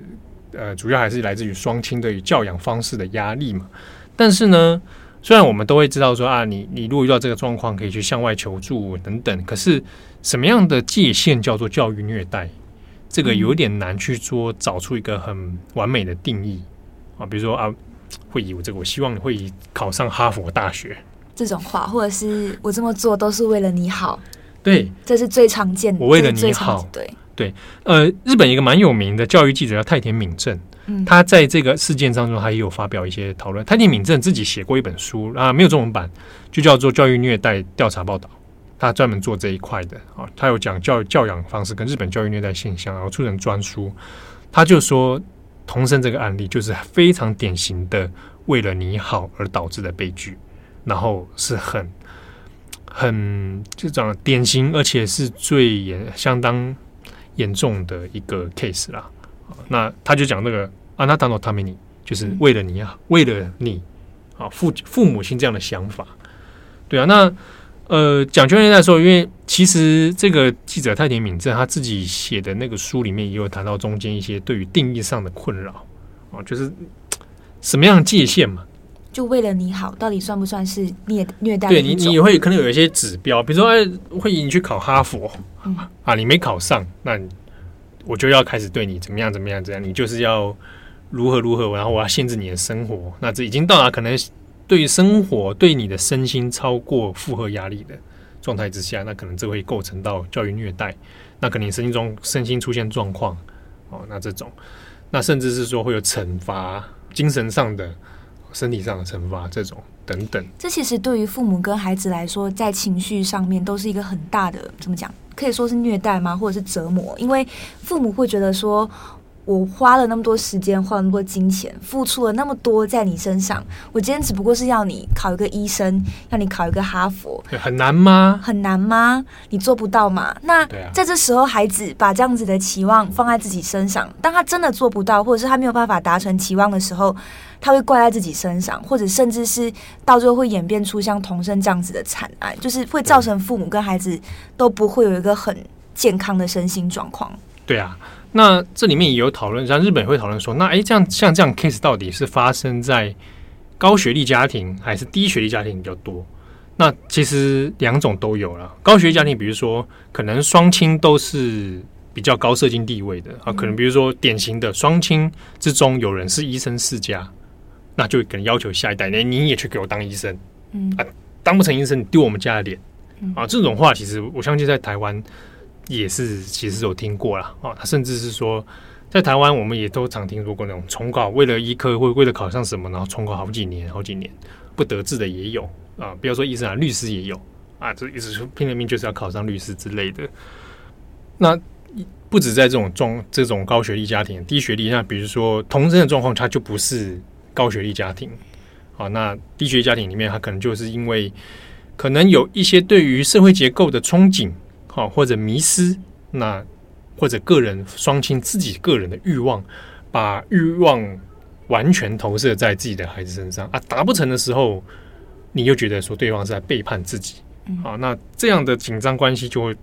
呃，主要还是来自于双亲对于教养方式的压力嘛。但是呢，虽然我们都会知道说啊，你你如果遇到这个状况，可以去向外求助等等，可是什么样的界限叫做教育虐待？这个有点难去说找出一个很完美的定义啊。比如说啊，会以我这个，我希望你会以考上哈佛大学这种话，或者是我这么做都是为了你好。对，这是最常见的。我为了你好，对对。呃，日本一个蛮有名的教育记者叫太田敏正。他在这个事件当中，他也有发表一些讨论。太田敏正自己写过一本书啊，没有中文版，就叫做《教育虐待调查报道》。他专门做这一块的啊，他有讲教育教养方式跟日本教育虐待现象，然后出成专书。他就说，童声这个案例就是非常典型的为了你好而导致的悲剧，然后是很很就讲典型，而且是最严相当严重的一个 case 啦。那他就讲那个啊，那当诺塔米尼就是为了你啊，为了你啊，父父母亲这样的想法，对啊。那呃，讲教育虐待的时候，因为其实这个记者太田敏正他自己写的那个书里面也有谈到中间一些对于定义上的困扰啊，就是什么样的界限嘛？就为了你好，到底算不算是虐虐待？对你，你会可能有一些指标，比如说哎，会引你去考哈佛，嗯、啊，你没考上，那。我就要开始对你怎么样怎么样怎样，你就是要如何如何，然后我要限制你的生活。那这已经到达可能对于生活对你的身心超过负荷压力的状态之下，那可能这会构成到教育虐待。那可能你身心中身心出现状况哦，那这种，那甚至是说会有惩罚，精神上的、身体上的惩罚这种等等。这其实对于父母跟孩子来说，在情绪上面都是一个很大的怎么讲？可以说是虐待吗？或者是折磨？因为父母会觉得说，我花了那么多时间，花了那么多金钱，付出了那么多在你身上，我今天只不过是要你考一个医生，要你考一个哈佛，很难吗？很难吗？你做不到吗？那在这时候，孩子把这样子的期望放在自己身上，当他真的做不到，或者是他没有办法达成期望的时候。他会怪在自己身上，或者甚至是到最后会演变出像童生这样子的惨案，就是会造成父母跟孩子都不会有一个很健康的身心状况。对啊，那这里面也有讨论，像日本也会讨论说，那哎，这样像这样 case 到底是发生在高学历家庭还是低学历家庭比较多？那其实两种都有了。高学历家庭，比如说可能双亲都是比较高社经地位的啊，可能比如说典型的双亲之中有人是医生世家，那就可能要求下一代，那你也去给我当医生，嗯。啊，当不成医生，你丢我们家的脸。啊，这种话其实我相信在台湾也是其实有听过了啊，他甚至是说在台湾我们也都常听说过那种重考，为了医科或为了考上什么，然后重考好几年好几年不得志的也有。啊，不要说医生啊，律师也有啊，这意思说拼了命就是要考上律师之类的。那不止在这种状这种高学历家庭、低学历，那比如说童生的状况，他就不是高学历家庭啊。那低学历家庭里面，他可能就是因为可能有一些对于社会结构的憧憬，好或者迷失，那或者个人双亲自己个人的欲望，把欲望完全投射在自己的孩子身上啊，达不成的时候。你又觉得说对方是在背叛自己，嗯、啊？那这样的紧张关系就会，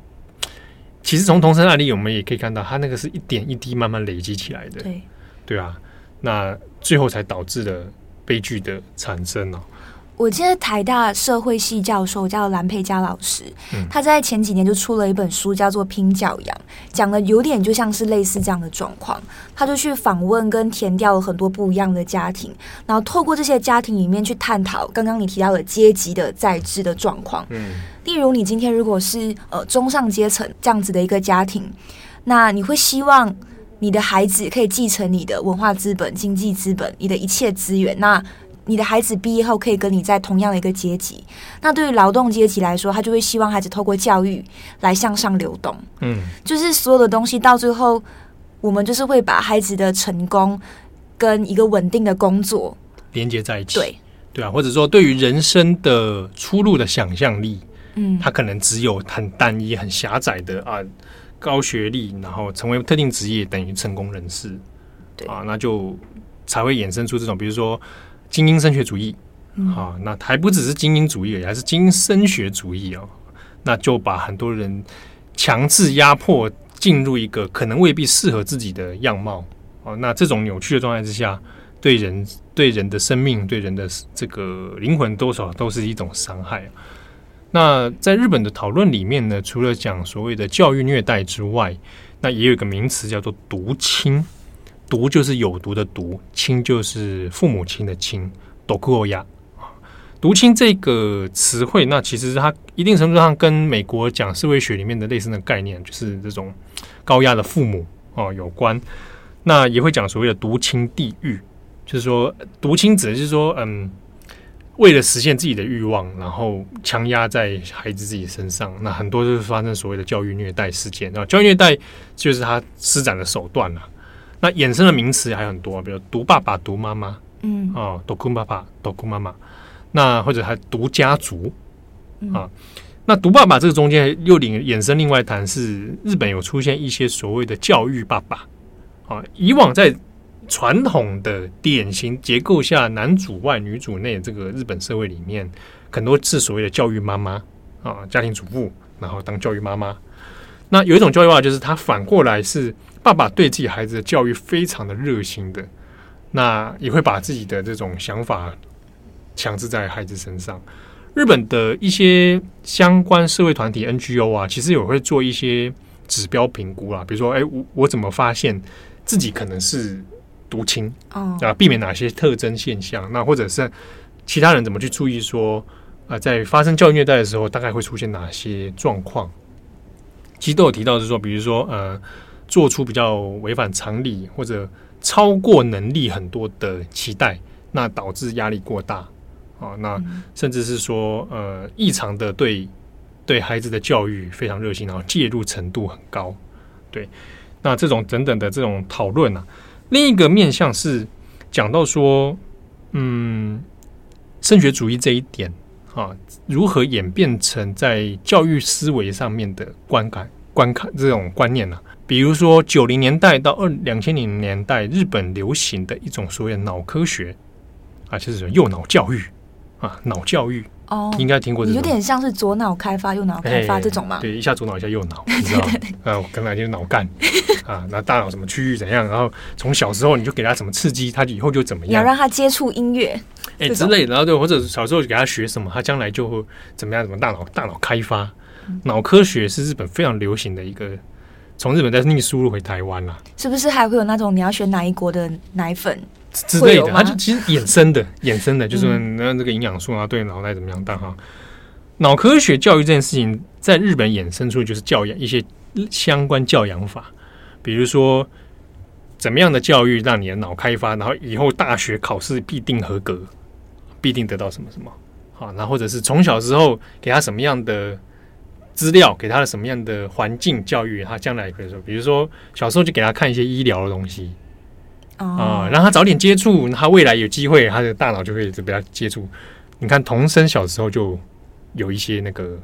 其实从童生案例我们也可以看到，他那个是一点一滴慢慢累积起来的，对对啊，那最后才导致了悲剧的产生哦。我记得台大社会系教授叫蓝佩佳老师，他在前几年就出了一本书，叫做《拼教养》，讲的有点就像是类似这样的状况。他就去访问跟填掉了很多不一样的家庭，然后透过这些家庭里面去探讨刚刚你提到的阶级的在制的状况。嗯，例如你今天如果是呃中上阶层这样子的一个家庭，那你会希望你的孩子可以继承你的文化资本、经济资本、你的一切资源。那你的孩子毕业后可以跟你在同样的一个阶级，那对于劳动阶级来说，他就会希望孩子透过教育来向上流动。嗯，就是所有的东西到最后，我们就是会把孩子的成功跟一个稳定的工作连接在一起。对，对啊，或者说对于人生的出路的想象力，嗯，他可能只有很单一、很狭窄的啊，高学历，然后成为特定职业等于成功人士。对啊，那就才会衍生出这种，比如说。精英升学主义，啊，那还不只是精英主义，还是精英升学主义哦。那就把很多人强制压迫进入一个可能未必适合自己的样貌哦。那这种扭曲的状态之下，对人、对人的生命、对人的这个灵魂，多少都是一种伤害。那在日本的讨论里面呢，除了讲所谓的教育虐待之外，那也有一个名词叫做毒亲。毒就是有毒的毒，亲就是父母亲的亲。毒亲呀，毒亲这个词汇，那其实它一定程度上跟美国讲社会学里面的类似的概念，就是这种高压的父母哦有关。那也会讲所谓的毒亲地狱，就是说毒亲指的是说，嗯，为了实现自己的欲望，然后强压在孩子自己身上。那很多就是发生所谓的教育虐待事件。啊教育虐待就是他施展的手段了。那衍生的名词还有很多，比如毒爸爸、毒妈妈，嗯，哦，毒哭爸爸、毒哭妈妈，那或者还毒家族啊。那毒爸爸这个中间又领衍生另外谈是日本有出现一些所谓的教育爸爸啊。以往在传统的典型结构下，男主外女主内这个日本社会里面，很多是所谓的教育妈妈啊，家庭主妇，然后当教育妈妈。那有一种教育爸爸，就是他反过来是。爸爸对自己孩子的教育非常的热心的，那也会把自己的这种想法强制在孩子身上。日本的一些相关社会团体 NGO 啊，其实也会做一些指标评估啊，比如说，哎，我我怎么发现自己可能是毒亲啊？避免哪些特征现象？那或者是其他人怎么去注意说啊，在发生教育虐待的时候，大概会出现哪些状况？其实都有提到，是说，比如说，呃。做出比较违反常理或者超过能力很多的期待，那导致压力过大。啊，那甚至是说呃异常的对对孩子的教育非常热心，然后介入程度很高，对，那这种等等的这种讨论啊，另一个面向是讲到说，嗯，升学主义这一点啊，如何演变成在教育思维上面的观感、观看这种观念呢、啊？比如说，九零年代到二两千零年代，日本流行的一种所谓脑科学啊，就是右脑教育啊，脑教育哦，应该听过这种，有点像是左脑开发、右脑开发这种嘛？对，一下左脑，一下右脑，你知道啊，我刚才就是脑干啊，那大脑什么区域怎样？然后从小时候你就给他什么刺激，他以后就怎么样？你要让他接触音乐，哎之类的，然后对，或者小时候给他学什么，他将来就会怎么样？怎么大脑大脑开发？脑科学是日本非常流行的一个，从日本再逆输入回台湾啦。是不是还会有那种你要选哪一国的奶粉之类的？它就其实衍生的，衍生的，就是那这个营养素啊，对脑袋怎么样？但哈，脑科学教育这件事情，在日本衍生出就是教养一些相关教养法，比如说。怎么样的教育让你的脑开发，然后以后大学考试必定合格，必定得到什么什么好，那或者是从小时候给他什么样的资料，给他的什么样的环境教育，他将来可以说，比如说小时候就给他看一些医疗的东西啊、让他早点接触，他未来有机会，他的大脑就可以比较接触。你看童生小时候就有一些那个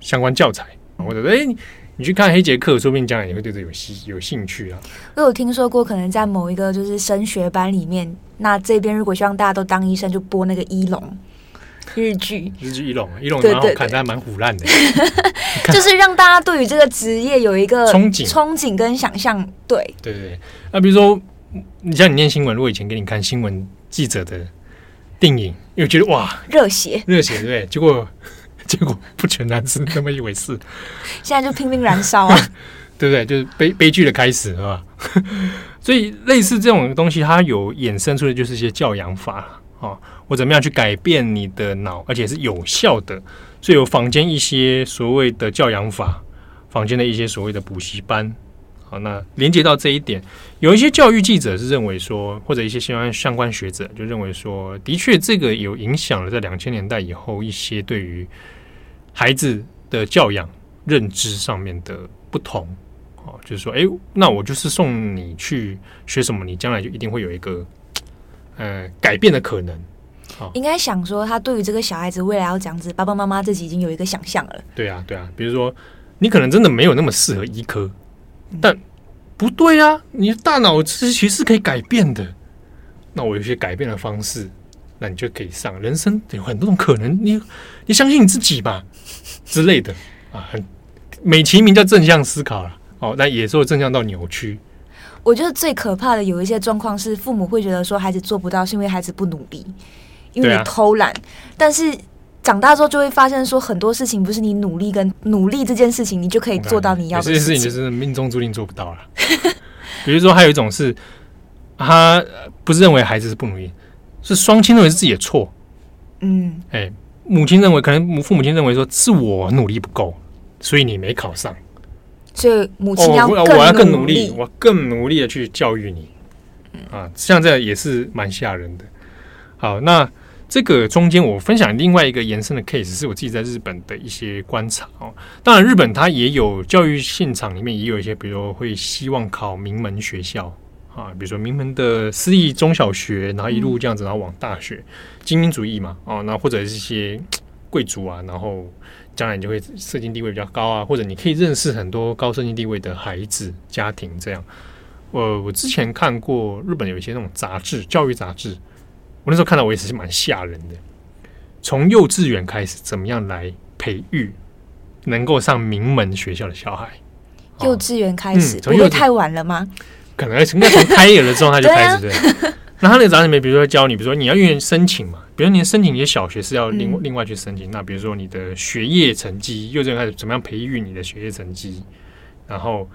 相关教材，或者哎。你去看黑杰克，说不定将来也会对这有兴有兴趣啊。我有听说过，可能在某一个就是升学班里面，那这边如果希望大家都当医生，就播那个医龙日剧。日剧一龙，一龙蛮好看，但蛮腐烂的。就是让大家对于这个职业有一个憧憬、憧憬跟想象。对，对对对。那比如说，你像你念新闻，如果以前给你看新闻记者的电影，又觉得哇，热血，热血，对不对？结果。结果不全然是那么一回事，现在就拼命燃烧啊，对不对？就是悲悲剧的开始，是吧？所以类似这种东西，它有衍生出的就是一些教养法啊，我怎么样去改变你的脑，而且是有效的。所以有坊间一些所谓的教养法，坊间的一些所谓的补习班，好，那连接到这一点，有一些教育记者是认为说，或者一些相关相关学者就认为说，的确这个有影响了，在两千年代以后一些对于孩子的教养认知上面的不同，哦，就是说，哎，那我就是送你去学什么，你将来就一定会有一个呃改变的可能。哦，应该想说，他对于这个小孩子未来要这样子，爸爸妈妈自己已经有一个想象了。对啊，对啊，比如说你可能真的没有那么适合医科，但不对啊，你的大脑其实是可以改变的。那我有些改变的方式。那你就可以上，人生有很多种可能，你你相信你自己吧之类的啊，很美其名叫正向思考了哦，那也说正向到扭曲。我觉得最可怕的有一些状况是，父母会觉得说孩子做不到，是因为孩子不努力，因为你偷懒。啊、但是长大之后就会发现说，很多事情不是你努力跟努力这件事情，你就可以做到你要的事情。这件事情就是命中注定做不到了。比如说，还有一种是，他不是认为孩子是不努力。是双亲认为是自己的错，嗯，哎、欸，母亲认为可能母父母亲认为说是我努力不够，所以你没考上，所以母亲要、哦、我要更努力，我更努力的去教育你，啊，像这样也是蛮吓人的。好，那这个中间我分享另外一个延伸的 case，是我自己在日本的一些观察哦。当然，日本它也有教育现场里面也有一些，比如说会希望考名门学校。啊，比如说名门的私立中小学，然后一路这样子，然后往大学，精英主义嘛，哦，那或者是一些贵族啊，然后将来你就会社经地位比较高啊，或者你可以认识很多高社经地位的孩子家庭这样。我我之前看过日本有一些那种杂志，教育杂志，我那时候看到我也是蛮吓人的。从幼稚园开始，怎么样来培育能够上名门学校的小孩？幼稚园开始，不会太晚了吗？可能应该从胎儿的状态就开始对。那他那个杂志里面，比如说教你，比如说你要愿意申请嘛，比如你申请一些小学是要另外另外去申请。那比如说你的学业成绩，幼稚园开始怎么样培育你的学业成绩，然后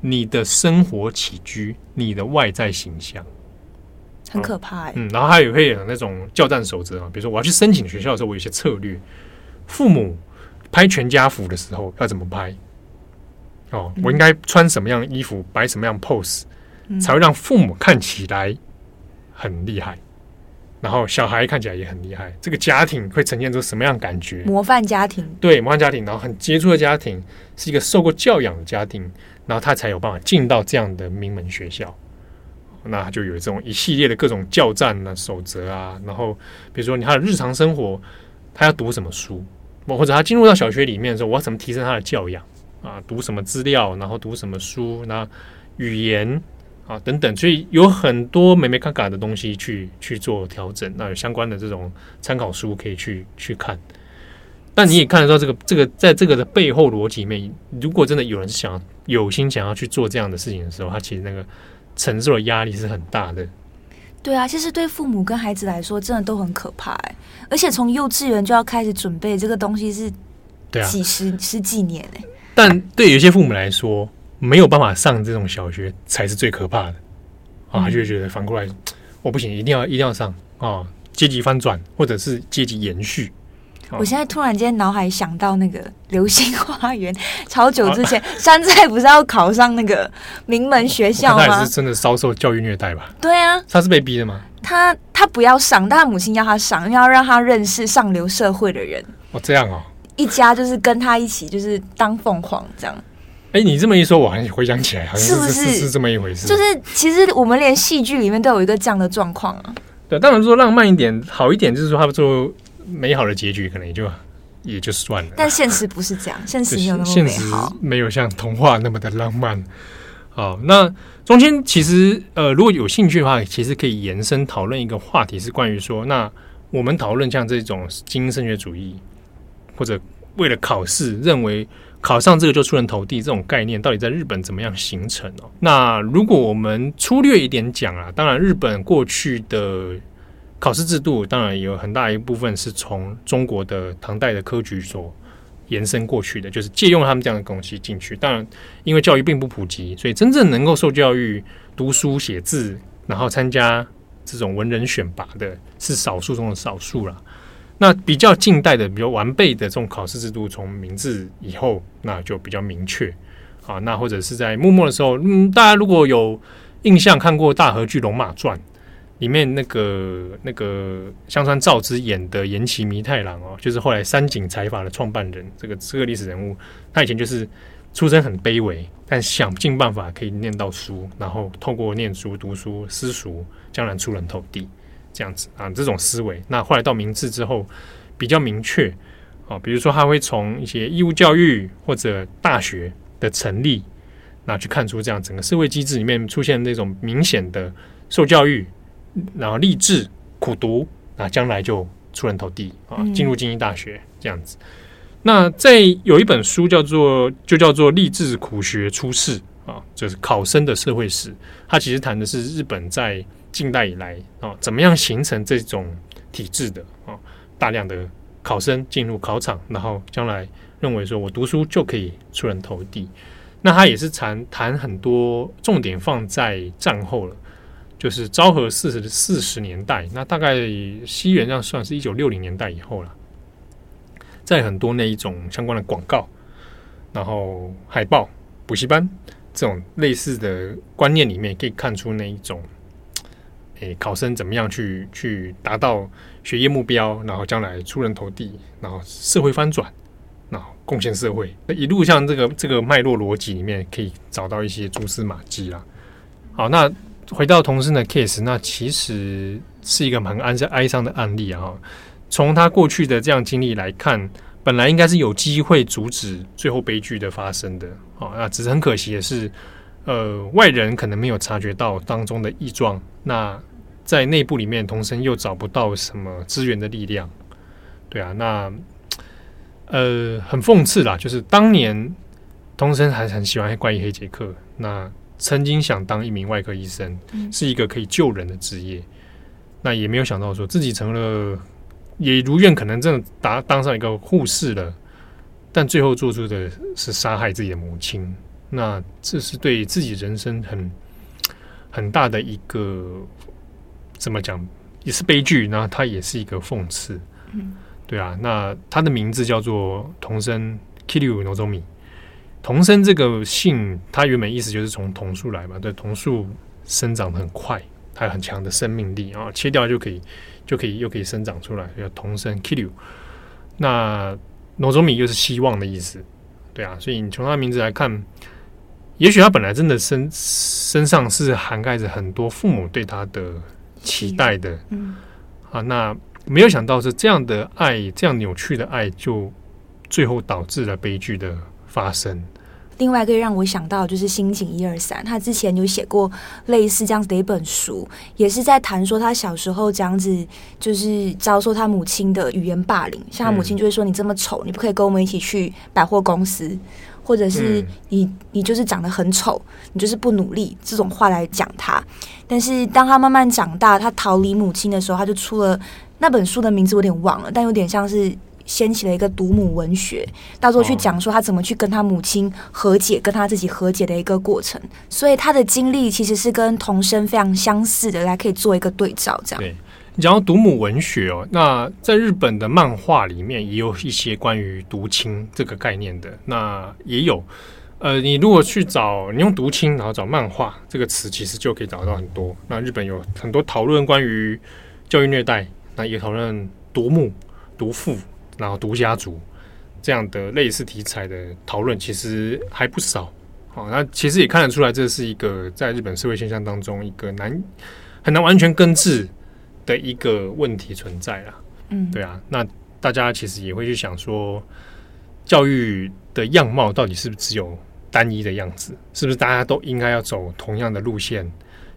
你的生活起居，你的外在形象，很可怕。嗯，然后还有会有那种教战守则啊，比如说我要去申请学校的时候，我有些策略。父母拍全家福的时候要怎么拍？哦，我应该穿什么样的衣服，摆什么样 pose？才会让父母看起来很厉害，然后小孩看起来也很厉害。这个家庭会呈现出什么样的感觉？模范家庭，对，模范家庭，然后很杰出的家庭，是一个受过教养的家庭，然后他才有办法进到这样的名门学校。那就有这种一系列的各种教战啊、守则啊，然后比如说你他的日常生活，他要读什么书，或者他进入到小学里面的时候，我要怎么提升他的教养啊？读什么资料，然后读什么书，那语言。啊，等等，所以有很多美美嘎嘎的东西去去做调整，那有相关的这种参考书可以去去看。但你也看得到这个这个在这个的背后逻辑里面，如果真的有人想有心想要去做这样的事情的时候，他其实那个承受的压力是很大的。对啊，其实对父母跟孩子来说，真的都很可怕哎。而且从幼稚园就要开始准备这个东西，是对啊，几十十几年哎。但对有些父母来说，没有办法上这种小学才是最可怕的啊，他就会觉得反过来，我不行，一定要一定要上啊，阶级翻转或者是阶级延续。我现在突然间脑海想到那个《流星花园》，超久之前，山寨不是要考上那个名门学校吗？他也是真的遭受教育虐待吧？对啊，他是被逼的吗？他他不要上，但他母亲要他上，因为要让他认识上流社会的人。哦，这样哦，一家就是跟他一起，就是当凤凰这样。哎，你这么一说，我还回想起来，好像是是，是，是，是这么一回事。就是其实我们连戏剧里面都有一个这样的状况啊。对，当然说浪漫一点，好一点，就是说他们做。美好的结局可能也就也就算了，但现实不是这样，现实没有那么美好，没有像童话那么的浪漫。好，那中间其实呃，如果有兴趣的话，其实可以延伸讨论一个话题，是关于说，那我们讨论像这种精英升学主义，或者为了考试认为考上这个就出人头地这种概念，到底在日本怎么样形成哦？那如果我们粗略一点讲啊，当然日本过去的。考试制度当然有很大一部分是从中国的唐代的科举所延伸过去的，就是借用他们这样的东西进去。当然，因为教育并不普及，所以真正能够受教育、读书写字，然后参加这种文人选拔的，是少数中的少数了。那比较近代的、比较完备的这种考试制度，从明治以后，那就比较明确啊。那或者是在幕末的时候，嗯，大家如果有印象看过大河剧《龙马传》。里面那个那个香川照之演的岩崎弥太郎哦，就是后来三井财阀的创办人，这个这个历史人物，他以前就是出身很卑微，但想尽办法可以念到书，然后透过念书读书私塾，将来出人头地这样子啊，这种思维。那后来到明治之后比较明确啊，比如说他会从一些义务教育或者大学的成立，那去看出这样整个社会机制里面出现那种明显的受教育。然后励志苦读，那将来就出人头地啊，进入精英大学这样子。那在有一本书叫做就叫做励志苦学出世啊，就是考生的社会史。它其实谈的是日本在近代以来啊，怎么样形成这种体制的啊，大量的考生进入考场，然后将来认为说我读书就可以出人头地。那他也是谈谈很多重点放在战后了。就是昭和四十四十年代，那大概西元这样算是一九六零年代以后了，在很多那一种相关的广告，然后海报、补习班这种类似的观念里面，可以看出那一种，考生怎么样去去达到学业目标，然后将来出人头地，然后社会翻转，然后贡献社会，一路像这个这个脉络逻辑里面，可以找到一些蛛丝马迹啦。好，那。回到童生的 case，那其实是一个很哀哀伤的案例啊。从他过去的这样经历来看，本来应该是有机会阻止最后悲剧的发生的啊。那只是很可惜的是，呃，外人可能没有察觉到当中的异状。那在内部里面，童生又找不到什么资源的力量。对啊，那呃，很讽刺啦，就是当年童生还很喜欢怪医黑杰克，那。曾经想当一名外科医生，是一个可以救人的职业，嗯、那也没有想到说自己成了，也如愿可能真的达当上一个护士了，但最后做出的是杀害自己的母亲，那这是对自己人生很很大的一个怎么讲，也是悲剧，那它也是一个讽刺，嗯、对啊，那他的名字叫做童生 Kiryu Nozomi。童生这个姓，它原本意思就是从桐树来嘛。对，桐树生长的很快，它有很强的生命力啊，切掉就可以，就可以又可以生长出来，叫童生 Kiryu。那 Nozomi 又是希望的意思，对啊，所以你从他名字来看，也许他本来真的身身上是涵盖着很多父母对他的期待的，嗯，啊，那没有想到是这样的爱，这样扭曲的爱，就最后导致了悲剧的发生。另外一个让我想到就是心情一二三，他之前有写过类似这样子的一本书，也是在谈说他小时候这样子，就是遭受他母亲的语言霸凌，像他母亲就会说：“你这么丑，你不可以跟我们一起去百货公司，或者是你你就是长得很丑，你就是不努力这种话来讲他。但是当他慢慢长大，他逃离母亲的时候，他就出了那本书的名字我有点忘了，但有点像是。掀起了一个独母文学，到时候去讲说他怎么去跟他母亲和解，跟他自己和解的一个过程。所以他的经历其实是跟童生非常相似的，来可以做一个对照。这样，对你讲到独母文学哦，那在日本的漫画里面也有一些关于独亲这个概念的。那也有，呃，你如果去找你用独亲，然后找漫画这个词，其实就可以找到很多。那日本有很多讨论关于教育虐待，那也讨论独母、独父。然后独家族这样的类似题材的讨论其实还不少，好，那其实也看得出来，这是一个在日本社会现象当中一个难很难完全根治的一个问题存在了。嗯，对啊，那大家其实也会去想说，教育的样貌到底是不是只有单一的样子？是不是大家都应该要走同样的路线，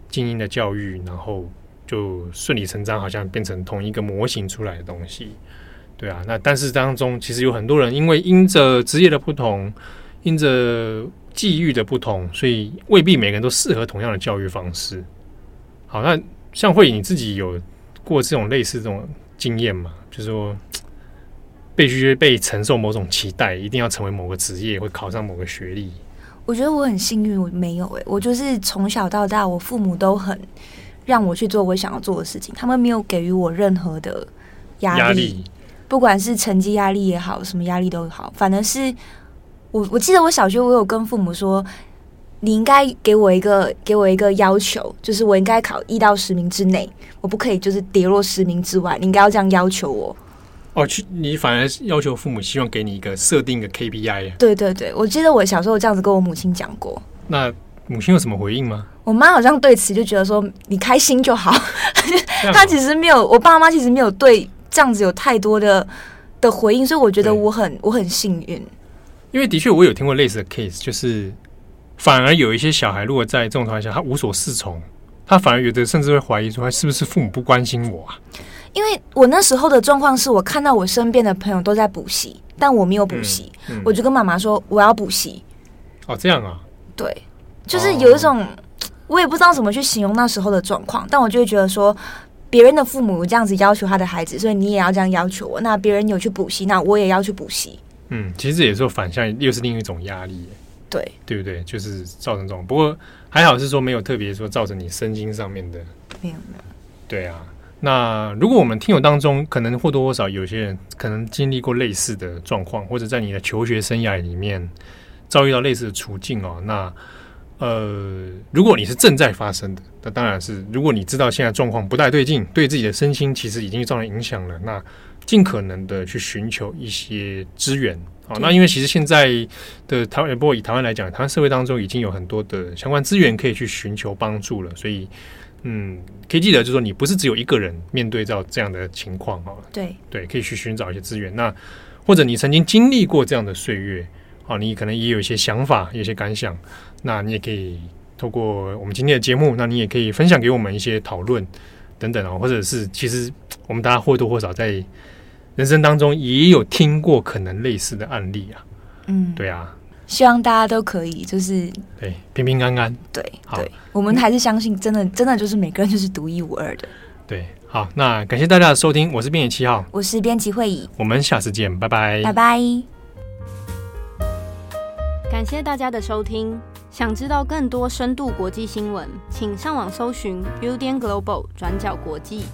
精英的教育，然后就顺理成章，好像变成同一个模型出来的东西？对啊，那但是当中其实有很多人，因为因着职业的不同，因着际遇的不同，所以未必每个人都适合同样的教育方式。好，那像慧颖你自己有过这种类似这种经验嘛？就是说，必须被承受某种期待，一定要成为某个职业，会考上某个学历。我觉得我很幸运，我没有诶、欸，我就是从小到大，我父母都很让我去做我想要做的事情，他们没有给予我任何的压力。压力不管是成绩压力也好，什么压力都好，反而是我我记得我小学我有跟父母说，你应该给我一个给我一个要求，就是我应该考一到十名之内，我不可以就是跌落十名之外，你应该要这样要求我。哦，去你反而要求父母希望给你一个设定的 KPI。对对对，我记得我小时候这样子跟我母亲讲过。那母亲有什么回应吗？我妈好像对此就觉得说你开心就好，她其实没有，我爸妈其实没有对。这样子有太多的的回应，所以我觉得我很我很幸运。因为的确我有听过类似的 case，就是反而有一些小孩，如果在这种情况下他无所适从，他反而有的甚至会怀疑说，他是不是父母不关心我啊？因为我那时候的状况是我看到我身边的朋友都在补习，但我没有补习，嗯嗯、我就跟妈妈说我要补习。哦，这样啊？对，就是有一种、哦、我也不知道怎么去形容那时候的状况，但我就会觉得说。别人的父母这样子要求他的孩子，所以你也要这样要求我。那别人有去补习，那我也要去补习。嗯，其实也是反向，又是另一种压力。对，对不对？就是造成这种。不过还好是说没有特别说造成你身心上面的。没有没有。对啊，那如果我们听友当中，可能或多或少有些人可能经历过类似的状况，或者在你的求学生涯里面遭遇到类似的处境哦，那。呃，如果你是正在发生的，那当然是，如果你知道现在状况不太对劲，对自己的身心其实已经造成影响了，那尽可能的去寻求一些资源。好，那因为其实现在的台湾，不过以台湾来讲，台湾社会当中已经有很多的相关资源可以去寻求帮助了，所以，嗯，可以记得就是说，你不是只有一个人面对到这样的情况哈。对对，可以去寻找一些资源。那或者你曾经经历过这样的岁月。啊，你可能也有一些想法，有一些感想，那你也可以透过我们今天的节目，那你也可以分享给我们一些讨论等等哦，或者是其实我们大家或多或少在人生当中也有听过可能类似的案例啊，嗯，对啊，希望大家都可以就是对平平安安，对对，我们还是相信真的真的就是每个人就是独一无二的，对，好，那感谢大家的收听，我是编辑七号，我是编辑会议，我们下次见，拜拜，拜拜。感谢大家的收听。想知道更多深度国际新闻，请上网搜寻 Udan Global 转角国际。